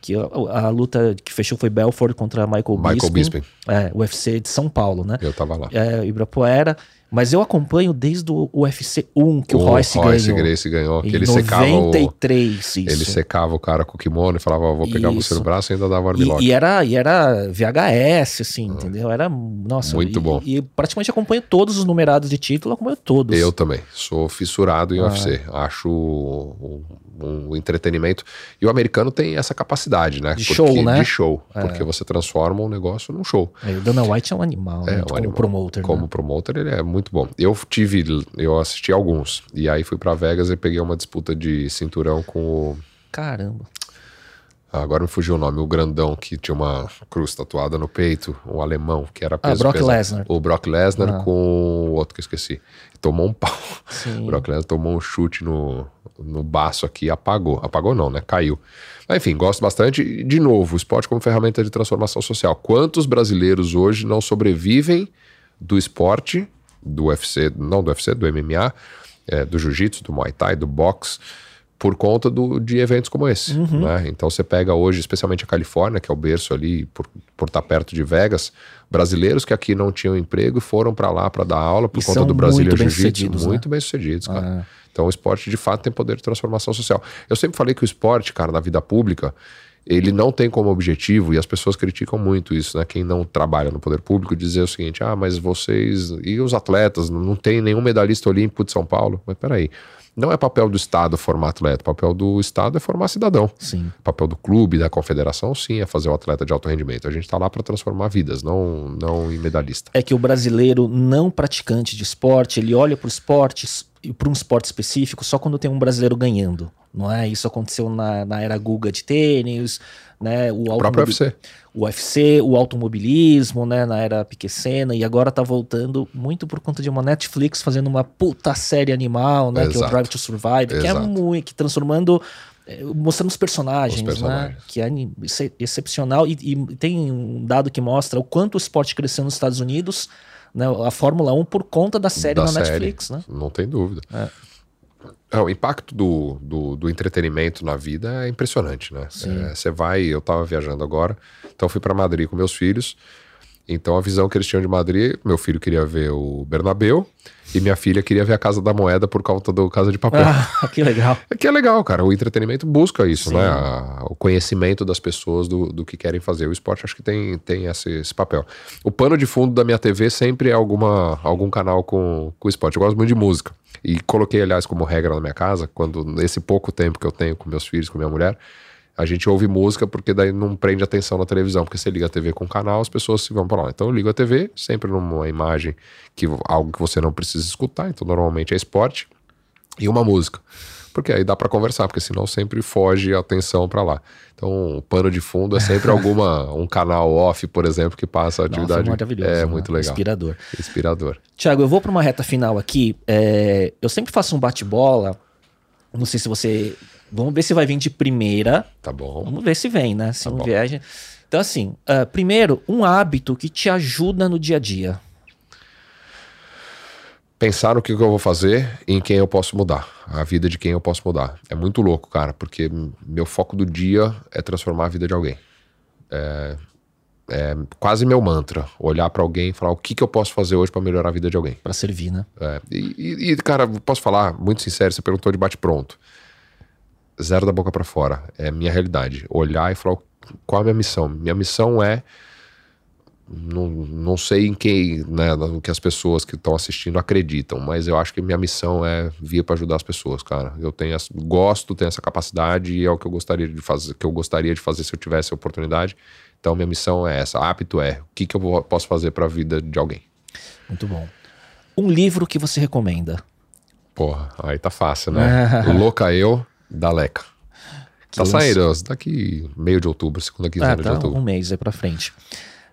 S1: Que a, a luta que fechou foi Belfort contra Michael,
S2: Michael
S1: Bisping.
S2: Bisping.
S1: É, UFC de São Paulo, né?
S2: Eu tava lá.
S1: É, Ibirapuera. Mas eu acompanho desde o UFC 1 que o,
S2: o
S1: Royce, ganhou.
S2: Gracie ganhou, que
S1: Em
S2: ele secava o.
S1: 93.
S2: Ele secava o cara com o kimono e falava, vou pegar você
S1: Isso.
S2: no braço e ainda dava armlock.
S1: E, e era, e era VHS, assim, entendeu? Era, nossa.
S2: Muito
S1: e-
S2: bom.
S1: E, praticamente acompanho todos os numerados de título, acompanho todos.
S2: Eu também. Sou fissurado em
S1: Ah.
S2: UFC. Acho um, um entretenimento. E o americano tem essa capacidade, né?
S1: De show, né?
S2: De show. Porque você transforma um negócio num show.
S1: É, o Dana White é um animal, né?
S2: É, um
S1: como
S2: animal.
S1: promoter.
S2: Como
S1: né?
S2: promoter, ele é muito bom. Eu tive, eu assisti alguns. E aí fui pra Vegas e peguei uma disputa de cinturão com o.
S1: Caramba.
S2: Agora me fugiu o nome, o grandão que tinha uma cruz tatuada no peito, um alemão, que era
S1: Ah,
S2: peso
S1: Brock
S2: pesado.
S1: Lesnar.
S2: O Brock Lesnar
S1: Ah.
S2: com o outro que eu esqueci. Tomou um pau.
S1: Sim. [laughs]
S2: O Brock Lesnar tomou um chute no, no baço aqui e apagou. Apagou não, né? Caiu. Mas, enfim, gosto bastante. De novo, o esporte como ferramenta de transformação social. Quantos brasileiros hoje não sobrevivem do esporte, do UFC, não do UFC, do MMA, é, do jiu-jitsu, do muay thai, do boxe, por conta do, de eventos como esse.
S1: Uhum.
S2: Né? Então você pega hoje, especialmente a Califórnia, que é o berço ali, por, por estar perto de Vegas, brasileiros que aqui não tinham emprego foram para lá para dar aula por
S1: E
S2: conta do Brasília
S1: muito
S2: Jiu-Jitsu.
S1: bem-sucedidos, né?
S2: Muito bem-sucedidos, cara.
S1: Ah.
S2: Então o esporte de fato tem poder de transformação social. Eu sempre falei que o esporte, cara, na vida pública, ele não tem como objetivo, e as pessoas criticam muito isso, né? Quem não trabalha no poder público dizer o seguinte: ah, mas vocês e os atletas, não tem nenhum medalhista olímpico de São Paulo. Mas peraí. Não é papel do Estado formar atleta, papel do Estado é formar cidadão.
S1: Sim.
S2: papel do clube, da confederação, sim, é fazer o atleta de alto rendimento. A gente está lá para transformar vidas, não, não em medalhista.
S1: É que o brasileiro não praticante de esporte, ele olha para o esporte e para um esporte específico só quando tem um brasileiro ganhando. Não é? Isso aconteceu na, na era Guga de tênis, né? O,
S2: O próprio UFC.
S1: o UFC, o automobilismo, né, na era Piquecena, e agora tá voltando muito por conta de uma Netflix fazendo uma puta série animal, né, que é o
S2: Exato.
S1: Drive to Survive, que é
S2: Exato.
S1: muito, que transformando, eh, mostrando os personagens,
S2: Os
S1: né,
S2: personagens.
S1: que é excepcional, e, e tem um dado que mostra o quanto o esporte cresceu nos Estados Unidos, né, a Fórmula 1 por conta da série
S2: Da
S1: na
S2: série.
S1: Netflix, né.
S2: Não tem dúvida.
S1: É.
S2: É, o impacto do, do, do entretenimento na vida é impressionante, né? É, Você vai, eu tava viajando agora, então fui para Madrid com meus filhos. Então a visão que eles tinham de Madrid, meu filho queria ver o Bernabéu e minha filha queria ver a Casa da Moeda por conta do Casa de Papel.
S1: Ah, [laughs] que legal.
S2: É que é legal, cara. O entretenimento busca isso,
S1: Sim.
S2: né? A- o conhecimento das pessoas do, do que querem fazer. O esporte acho que tem, tem esse, esse papel. O pano de fundo da minha TV sempre é alguma, algum canal com, com esporte. Eu gosto muito de música. E coloquei, aliás, como regra na minha casa, quando nesse pouco tempo que eu tenho com meus filhos, com minha mulher, a gente ouve música porque daí não prende atenção na televisão. Porque você liga a TV com o canal, as pessoas se vão para lá. Então eu ligo a TV, sempre numa imagem, que algo que você não precisa escutar. Então normalmente é esporte e uma música. Porque aí dá pra conversar, porque senão sempre foge a atenção pra lá. Então, o pano de fundo é sempre alguma [laughs] um canal off, por exemplo, que passa a
S1: Nossa,
S2: atividade.
S1: maravilhoso.
S2: é
S1: né?
S2: muito legal.
S1: Inspirador.
S2: Inspirador.
S1: Tiago, eu vou para uma reta final aqui. É, eu sempre faço um bate-bola. Não sei se você. Vamos ver se vai vir de primeira.
S2: Tá bom.
S1: Vamos ver se vem, né? Se
S2: Tá
S1: não
S2: bom.
S1: vier. Então, assim, ah, primeiro, um hábito que te ajuda no dia a dia.
S2: Pensar no que eu vou fazer e em quem eu posso mudar. A vida de quem eu posso mudar. É muito louco, cara, porque meu foco do dia é transformar a vida de alguém. É, é quase meu mantra. Olhar pra alguém e falar o que, que eu posso fazer hoje pra melhorar a vida de alguém.
S1: Pra servir, né?
S2: É, e, e- e, cara, posso falar, muito sincero, você perguntou de bate-pronto. Zero da boca pra fora. É minha realidade. Olhar e falar qual é a minha missão. Minha missão é não, não sei em quem, né, no que as pessoas que estão assistindo acreditam, mas eu acho que minha missão é vir para ajudar as pessoas, cara. Eu tenho, gosto, tenho essa capacidade e é o que eu gostaria de fazer, que eu gostaria de fazer se eu tivesse a oportunidade. Então minha missão é essa, apto é, o que, que eu posso fazer para a vida de alguém.
S1: Muito bom. Um livro que você recomenda?
S2: Porra, aí tá fácil, né? [laughs] Louca Eu, da Leca. Tá saindo, daqui meio de outubro, segunda quinzena ah, tá de outubro.
S1: Um mês aí pra frente.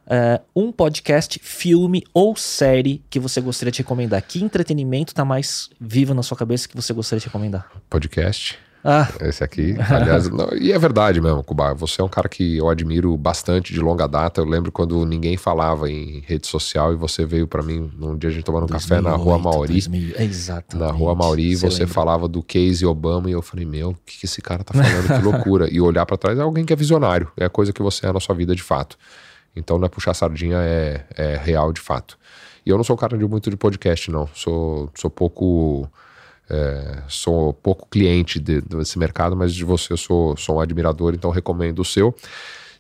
S1: Uh, um podcast, filme ou série que você gostaria de recomendar? Que entretenimento tá mais vivo na sua cabeça que você gostaria de recomendar?
S2: Podcast. Ah. Esse aqui. Aliás, não, e é verdade mesmo, Cuba. Você é um cara que eu admiro bastante de longa data. Eu lembro quando ninguém falava em rede social e você veio para mim num dia a gente tomando um 2008, café na Rua Mauri.
S1: 2000, exatamente.
S2: Na Rua Mauri, você, você falava do Casey Obama e eu falei, meu, o que, que esse cara tá falando? que loucura. E olhar para trás é alguém que é visionário. É a coisa que você é na sua vida de fato. Então não é puxar sardinha, é, é real de fato. E eu não sou um cara de muito de podcast, não. Sou, sou pouco. É, sou pouco cliente de, desse mercado, mas de você sou, sou um admirador, então recomendo o seu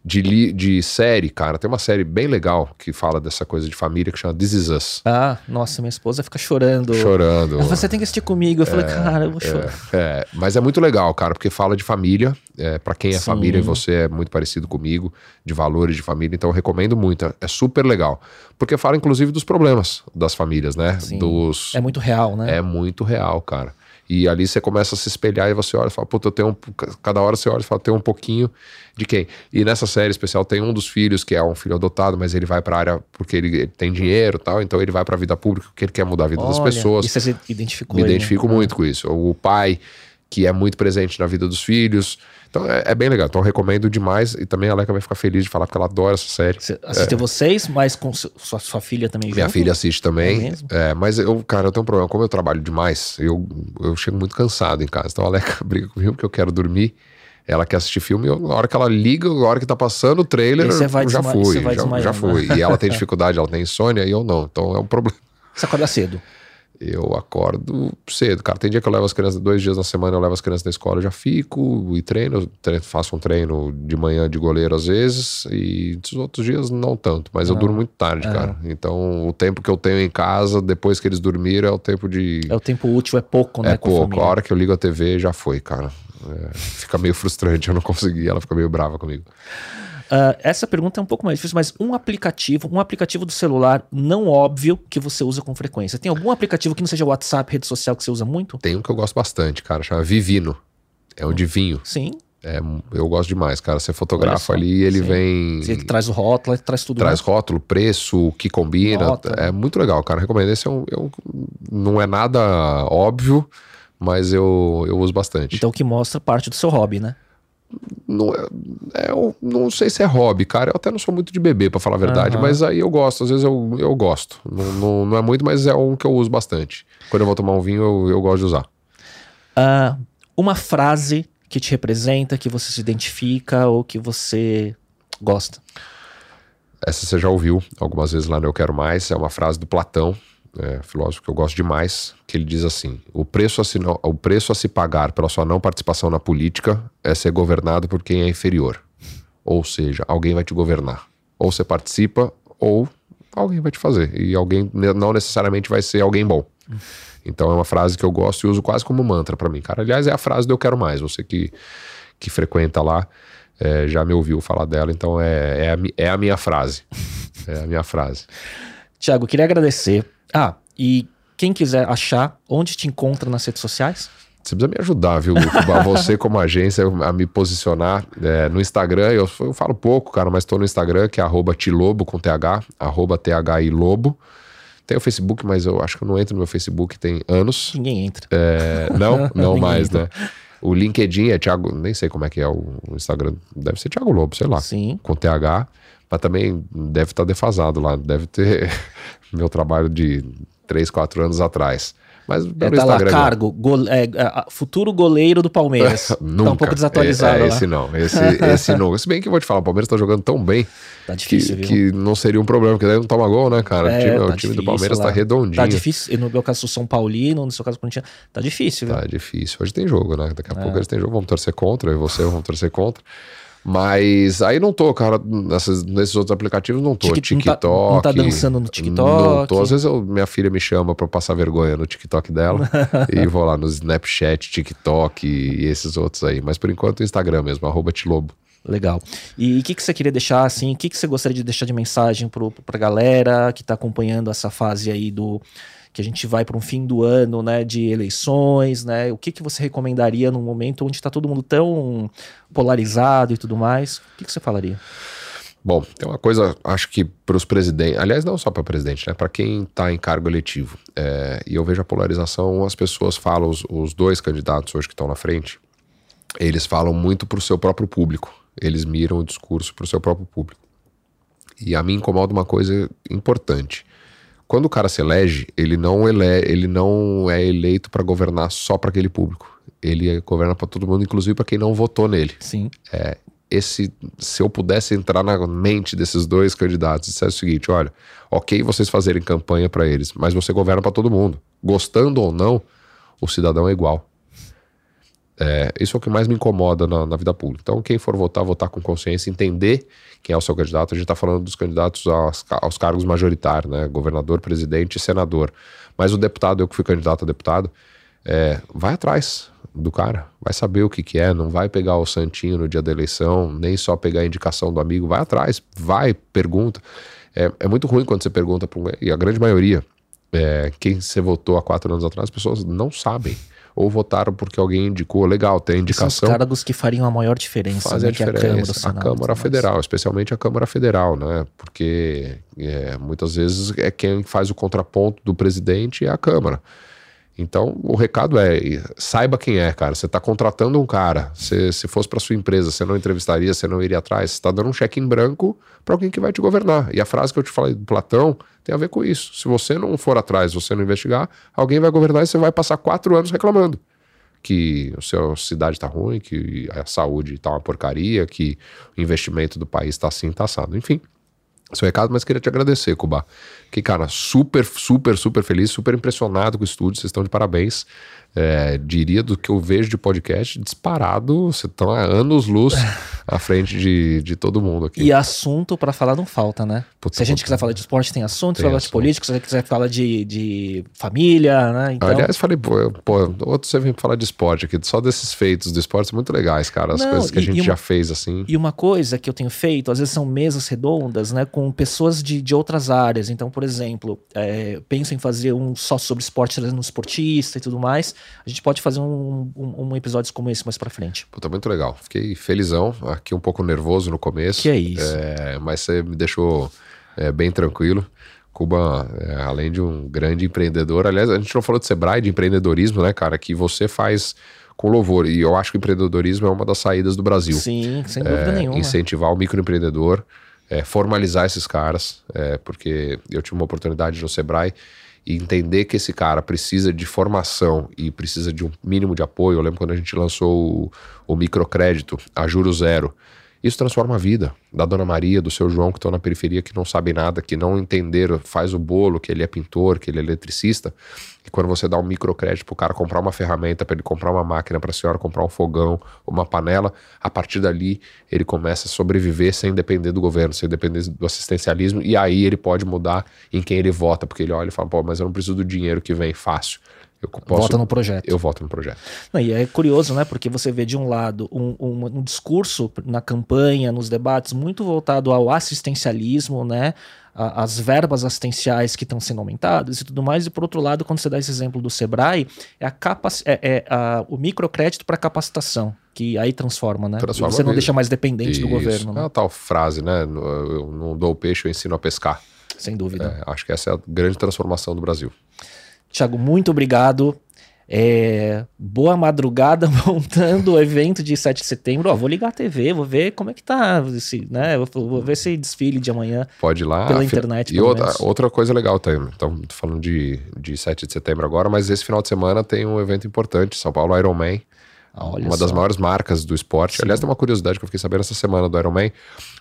S2: de, li, de série, cara. Tem uma série bem legal que fala dessa coisa de família que chama This Is Us.
S1: Ah, nossa, minha esposa fica chorando.
S2: Chorando.
S1: Você tem que assistir comigo. Eu é, falei, cara, eu vou chorar.
S2: É, é, mas é muito legal, cara, porque fala de família. É, para quem é Sim. família e você é muito parecido comigo, de valores de família, então eu recomendo muito. É super legal. Porque fala, inclusive, dos problemas das famílias, né?
S1: Sim.
S2: Dos...
S1: É muito real, né?
S2: É muito real, cara. E ali você começa a se espelhar e você olha e fala, puta, eu tenho um. Cada hora você olha e fala, tem um pouquinho de quem? E nessa série especial tem um dos filhos que é um filho adotado, mas ele vai pra área porque ele, ele tem dinheiro e tal, então ele vai pra vida pública porque ele quer mudar a vida olha, das pessoas.
S1: E você identificou
S2: Me ele, identifico né? muito com isso. O pai que é muito presente na vida dos filhos. Então é, é, bem legal. Então eu recomendo demais. E também a Leca vai ficar feliz de falar, porque ela adora essa série. Você
S1: assistiu é. vocês, mas com sua, sua filha também
S2: Minha filha assiste também. É, é, mas eu, cara, eu tenho um problema. Como eu trabalho demais, eu, eu chego muito cansado em casa. Então a Leca [laughs] briga comigo porque eu quero dormir. Ela quer assistir filme, eu, na hora que ela liga, na hora que tá passando o trailer, já fui, já, já fui. E ela tem [laughs] dificuldade, ela tem insônia e eu não. Então é um problema.
S1: Você acorda cedo?
S2: Eu acordo cedo, cara. Tem dia que eu levo as crianças, dois dias na semana eu levo as crianças na escola, eu já fico e treino, treino, faço um treino de manhã de goleiro às vezes, e os outros dias não tanto, mas não. eu durmo muito tarde, é. cara. Então o tempo que eu tenho em casa, depois que eles dormiram, é o tempo de.
S1: É o tempo útil, é pouco, né?
S2: É pouco. A, a hora que eu ligo a TV já foi, cara. É, fica meio frustrante, eu não consegui, ela fica meio brava comigo.
S1: Uh, essa pergunta é um pouco mais difícil, mas um aplicativo, um aplicativo do celular não óbvio que você usa com frequência. Tem algum aplicativo que não seja WhatsApp, rede social, que você usa muito?
S2: Tem um que eu gosto bastante, cara, chama Vivino. É o de vinho.
S1: Sim.
S2: É, eu gosto demais, cara. Você fotografa ali e ele sim. vem.
S1: Ele traz o rótulo, ele traz tudo.
S2: Traz né? rótulo, preço, o que combina. Nota. É muito legal, cara. Recomendo. Esse é um, é um, não é nada óbvio, mas eu, eu uso bastante.
S1: Então, que mostra parte do seu hobby, né?
S2: Não, é, é, eu não sei se é hobby, cara. Eu até não sou muito de beber, para falar a verdade, uhum. mas aí eu gosto. Às vezes eu, eu gosto. Não, não, não, é muito, mas é um que eu uso bastante. Quando eu vou tomar um vinho, eu, eu gosto de usar.
S1: Uh, uma frase que te representa, que você se identifica ou que você gosta.
S2: Essa você já ouviu algumas vezes lá no Eu Quero Mais. É uma frase do Platão, é, filósofo que eu gosto demais, que ele diz assim: o preço, a se, o preço a se pagar pela sua não participação na política é ser governado por quem é inferior. Ou seja, alguém vai te governar. Ou você participa, ou alguém vai te fazer. E alguém não necessariamente vai ser alguém bom. Então é uma frase que eu gosto e uso quase como mantra para mim. Cara, aliás, é a frase do Eu Quero Mais. Você que, que frequenta lá é, já me ouviu falar dela, então é, é, a, é a minha frase. É a minha frase.
S1: Tiago, queria agradecer ah, e quem quiser achar, onde te encontra nas redes sociais?
S2: Você precisa me ajudar, viu, [laughs] Você, como agência, a me posicionar é, no Instagram. Eu, eu, falo pouco, cara, mas estou no Instagram, que é tilobo com TH, arroba THI Lobo. Tem o Facebook, mas eu acho que eu não entro no meu Facebook tem anos.
S1: Ninguém entra.
S2: É, não, [laughs] não mais, entra. né? O LinkedIn é Thiago, nem sei como é que é o Instagram, deve ser Thiago Lobo, sei lá.
S1: Sim.
S2: Com TH, mas também deve estar tá defasado lá, deve ter [laughs] meu trabalho de 3, 4 anos atrás. Mas
S1: é, tá lá, cargo, go, é, é, futuro goleiro do Palmeiras.
S2: Nunca. [laughs] Tá
S1: um pouco desatualizado. É,
S2: é esse não, esse, [laughs] esse não. Se bem que eu vou te falar, o Palmeiras tá jogando tão bem
S1: tá difícil,
S2: que, que, não seria um problema, porque daí não toma gol, né, cara?
S1: É,
S2: o time,
S1: tá
S2: o time do Palmeiras lá. tá redondinho. Tá
S1: difícil, no meu caso, São Paulino, no seu caso, Corinthians, tá difícil, viu?
S2: Tá difícil. Hoje tem jogo, né? Daqui a pouco eles têm jogo, vamos torcer contra, e você vamos torcer contra. Mas aí não tô, cara, nessas, nesses outros aplicativos não tô.
S1: Tik- não tá-
S2: TikTok.
S1: não tá dançando no TikTok?
S2: Não tô. Às vezes eu- minha filha me chama pra passar vergonha no TikTok dela. [laughs] e vou lá no Snapchat, TikTok e esses outros aí. Mas por enquanto o Instagram mesmo, arroba Tilobo.
S1: Legal. E o que, que você queria deixar, assim, o que, que você gostaria de deixar de mensagem pro, pra galera que tá acompanhando essa fase aí do que a gente vai para um fim do ano, né, de eleições, né? O que, que você recomendaria num momento onde está todo mundo tão polarizado e tudo mais? O que, que você falaria?
S2: Bom, tem uma coisa, acho que para os presidentes, aliás, não só para presidente, né? Para quem está em cargo eletivo. É, e eu vejo a polarização, as pessoas falam, os, os dois candidatos hoje que estão na frente, eles falam muito para o seu próprio público. Eles miram o discurso para o seu próprio público. E a mim incomoda uma coisa importante. Quando o cara se elege, ele não, ele, ele não é eleito para governar só para aquele público. Ele governa para todo mundo, inclusive para quem não votou nele
S1: Sim.
S2: esse, se eu pudesse entrar na mente desses dois candidatos e dissesse o seguinte: olha, ok vocês fazerem campanha para eles, mas você governa para todo mundo. Gostando ou não, o cidadão é igual. É, isso é o que mais me incomoda na, na vida pública. Então, quem for votar, votar com consciência, entender quem é o seu candidato. A gente está falando dos candidatos aos, aos cargos majoritários, né? Governador, presidente e senador. Mas o deputado, eu que fui candidato a deputado, é, vai atrás do cara, vai saber o que, que é, não vai pegar o santinho no dia da eleição, nem só pegar a indicação do amigo, vai atrás, vai, pergunta. É, é muito ruim quando você pergunta para um. E a grande maioria, é, quem você votou há quatro anos atrás, as pessoas não sabem. Ou votaram porque alguém indicou, legal, tem
S1: São os
S2: indicação.
S1: cargos que fariam a maior diferença,
S2: Fazem
S1: né?
S2: a
S1: que é
S2: diferença.
S1: a Câmara, o
S2: a
S1: Senado,
S2: Câmara. Federal, especialmente a Câmara Federal, né? Porque é, muitas vezes é quem faz o contraponto do presidente é a Câmara. Então, o recado é: saiba quem é, cara. Você está contratando um cara. Se, se fosse para sua empresa, você não entrevistaria, você não iria atrás. Você está dando um cheque em branco para alguém que vai te governar. E a frase que eu te falei do Platão tem a ver com isso. Se você não for atrás, você não investigar, alguém vai governar e você vai passar quatro anos reclamando que a sua cidade está ruim, que a saúde está uma porcaria, que o investimento do país está assim, está assado. Enfim, seu recado, mas queria te agradecer, Cuba. Que, cara, super, super, super feliz, super impressionado com o estúdio, vocês estão de parabéns. É, diria do que eu vejo de podcast, disparado, vocês estão há anos-luz [laughs] à frente de, de todo mundo aqui.
S1: E assunto pra falar não falta, né?
S2: Puta,
S1: se a gente
S2: puta.
S1: quiser falar de esporte, tem assunto. Se
S2: Tem
S1: falar de
S2: assunto.
S1: política, se a gente quiser falar de, de família, né? Então,
S2: Aliás, falei, pô, pô, outro você vem falar de esporte aqui, só desses feitos do esporte são muito legais, cara. As
S1: Não,
S2: coisas que a
S1: e-
S2: gente
S1: e uma-
S2: já fez assim.
S1: E uma coisa que eu tenho feito, às vezes são mesas redondas, né, com pessoas de, de outras áreas. Então, por exemplo, é, penso em fazer um só sobre esporte, trazendo um esportista e tudo mais. A gente pode fazer um, um, um episódio como esse mais pra frente.
S2: Puta, muito legal. Fiquei felizão, aqui um pouco nervoso no começo.
S1: Que é isso.
S2: É, mas você me deixou é, bem tranquilo. Cuba, é, além de um grande empreendedor, aliás, a gente não falou de Sebrae, de empreendedorismo, né, cara, que você faz com louvor. E eu acho que o empreendedorismo é uma das saídas do Brasil.
S1: Sim, sem dúvida
S2: É,
S1: nenhuma.
S2: incentivar o microempreendedor, é, formalizar esses caras, é, porque eu tive uma oportunidade no Sebrae e entender que esse cara precisa de formação e precisa de um mínimo de apoio. Eu lembro quando a gente lançou o, o microcrédito a juro zero. Isso transforma a vida da Dona Maria, do seu João, que estão na periferia, que não sabem nada, que não entenderam, faz o bolo, que ele é pintor, que ele é eletricista. E quando você dá um microcrédito para o cara comprar uma ferramenta, para ele comprar uma máquina, para a senhora comprar um fogão, uma panela, a partir dali ele começa a sobreviver sem depender do governo, sem depender do assistencialismo. E aí ele pode mudar em quem ele vota, porque ele olha e fala: pô, mas eu não preciso do dinheiro que vem fácil. Eu posso,
S1: Vota no projeto.
S2: Eu voto no projeto.
S1: Não, e é curioso, né? Porque você vê de um lado um, um- um discurso na campanha, nos debates, muito voltado ao assistencialismo, né? A- As verbas assistenciais que estão sendo aumentadas e tudo mais, e por outro lado, quando você dá esse exemplo do Sebrae, é, a capac... é, é a- o microcrédito para capacitação, que aí transforma, né?
S2: Transforma
S1: você não deixa mais dependente do
S2: Isso.
S1: governo,
S2: É
S1: né?
S2: a tal frase, né? Eu não dou o peixe, eu ensino a pescar.
S1: Sem dúvida.
S2: É, acho que essa é a grande transformação do Brasil.
S1: Tiago, muito obrigado. É, boa madrugada [laughs] montando o evento de 7 de setembro. Ó, vou ligar a TV, vou ver como é que tá esse, né? Vou, vou ver esse desfile de amanhã.
S2: Pode ir lá.
S1: Pela internet,
S2: E outra, outra coisa legal também. Então, tô falando de, de 7 de setembro agora, mas esse final de semana tem um evento importante, São Paulo Ironman.
S1: Olha
S2: uma das
S1: só.
S2: maiores marcas do esporte. Aliás, tem uma curiosidade que eu fiquei sabendo essa semana do Ironman.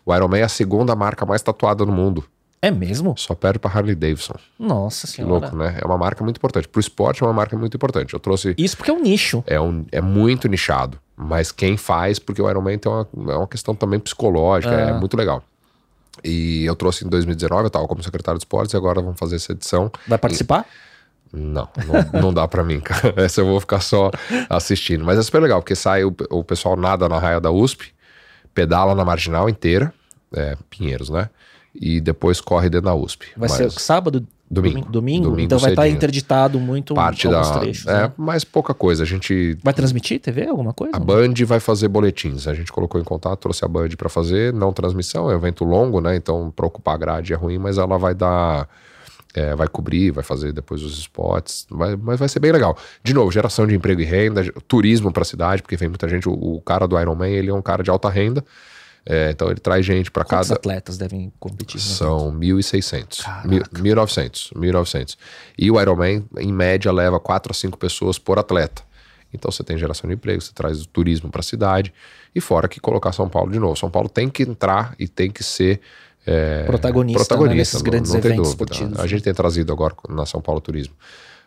S2: O Ironman é a segunda marca mais tatuada no mundo.
S1: É mesmo?
S2: Só perde para Harley Davidson.
S1: Nossa
S2: Que
S1: senhora.
S2: louco, né? É uma marca muito importante. Pro esporte é uma marca muito importante. Eu trouxe
S1: Isso porque é um nicho.
S2: é, um, é muito nichado. Mas quem faz, porque o Ironman tem uma, é uma questão também psicológica, é. é muito legal. E eu trouxe em 2019, eu estava como secretário de esportes, e agora vamos fazer essa edição.
S1: Vai participar?
S2: E... Não, não, não dá para mim, [laughs] cara. Essa eu vou ficar só assistindo. Mas é super legal, porque sai o, o pessoal nada na raia da USP, pedala na marginal inteira, é, Pinheiros, né? E depois corre dentro da USP.
S1: Vai Mas... ser sábado?
S2: Domingo.
S1: Domingo? domingo então vai estar tá interditado muito
S2: Parte da, trechos. É, né? mas pouca coisa. A gente.
S1: Vai transmitir TV? Alguma coisa?
S2: A Band vai fazer boletins. A gente colocou em contato, trouxe a Band para fazer, não transmissão, é um evento longo, né? Então, para ocupar a grade é ruim, mas ela vai dar. É, vai cobrir, vai fazer depois os spots, vai, mas vai ser bem legal. De novo, geração de emprego e renda, turismo para a cidade, porque vem muita gente. O, o cara do Ironman, ele é um cara de alta renda. É, então ele traz gente para
S1: cada.
S2: Quantos
S1: atletas devem competir?
S2: São 1.600. 1.900. 1.900. E o Ironman, em média, leva 4 a 5 pessoas por atleta. Então você tem geração de emprego, você traz o turismo para a cidade. E fora que colocar São Paulo de novo. São Paulo tem que entrar e tem que ser. É,
S1: protagonista,
S2: protagonista
S1: né, nesses grandes não, não eventos esportivos.
S2: A gente tem trazido agora na São Paulo Turismo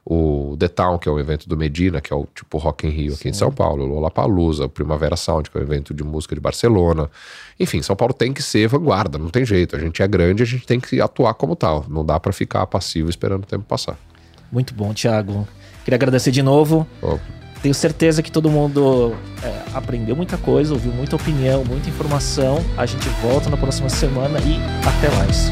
S2: o The Town, que é o evento do Medina, que é o tipo Rock in Rio aqui Sim. em São Paulo, o Lollapalooza, o Primavera Sound, que é o evento de música de Barcelona. Enfim, São Paulo tem que ser vanguarda, não tem jeito. A gente é grande, a gente tem que atuar como tal. Não dá para ficar passivo esperando o tempo passar.
S1: Muito bom, Thiago. Queria agradecer de novo. Oh. Tenho certeza que todo mundo é, aprendeu muita coisa, ouviu muita opinião, muita informação. A gente volta na próxima semana e até mais.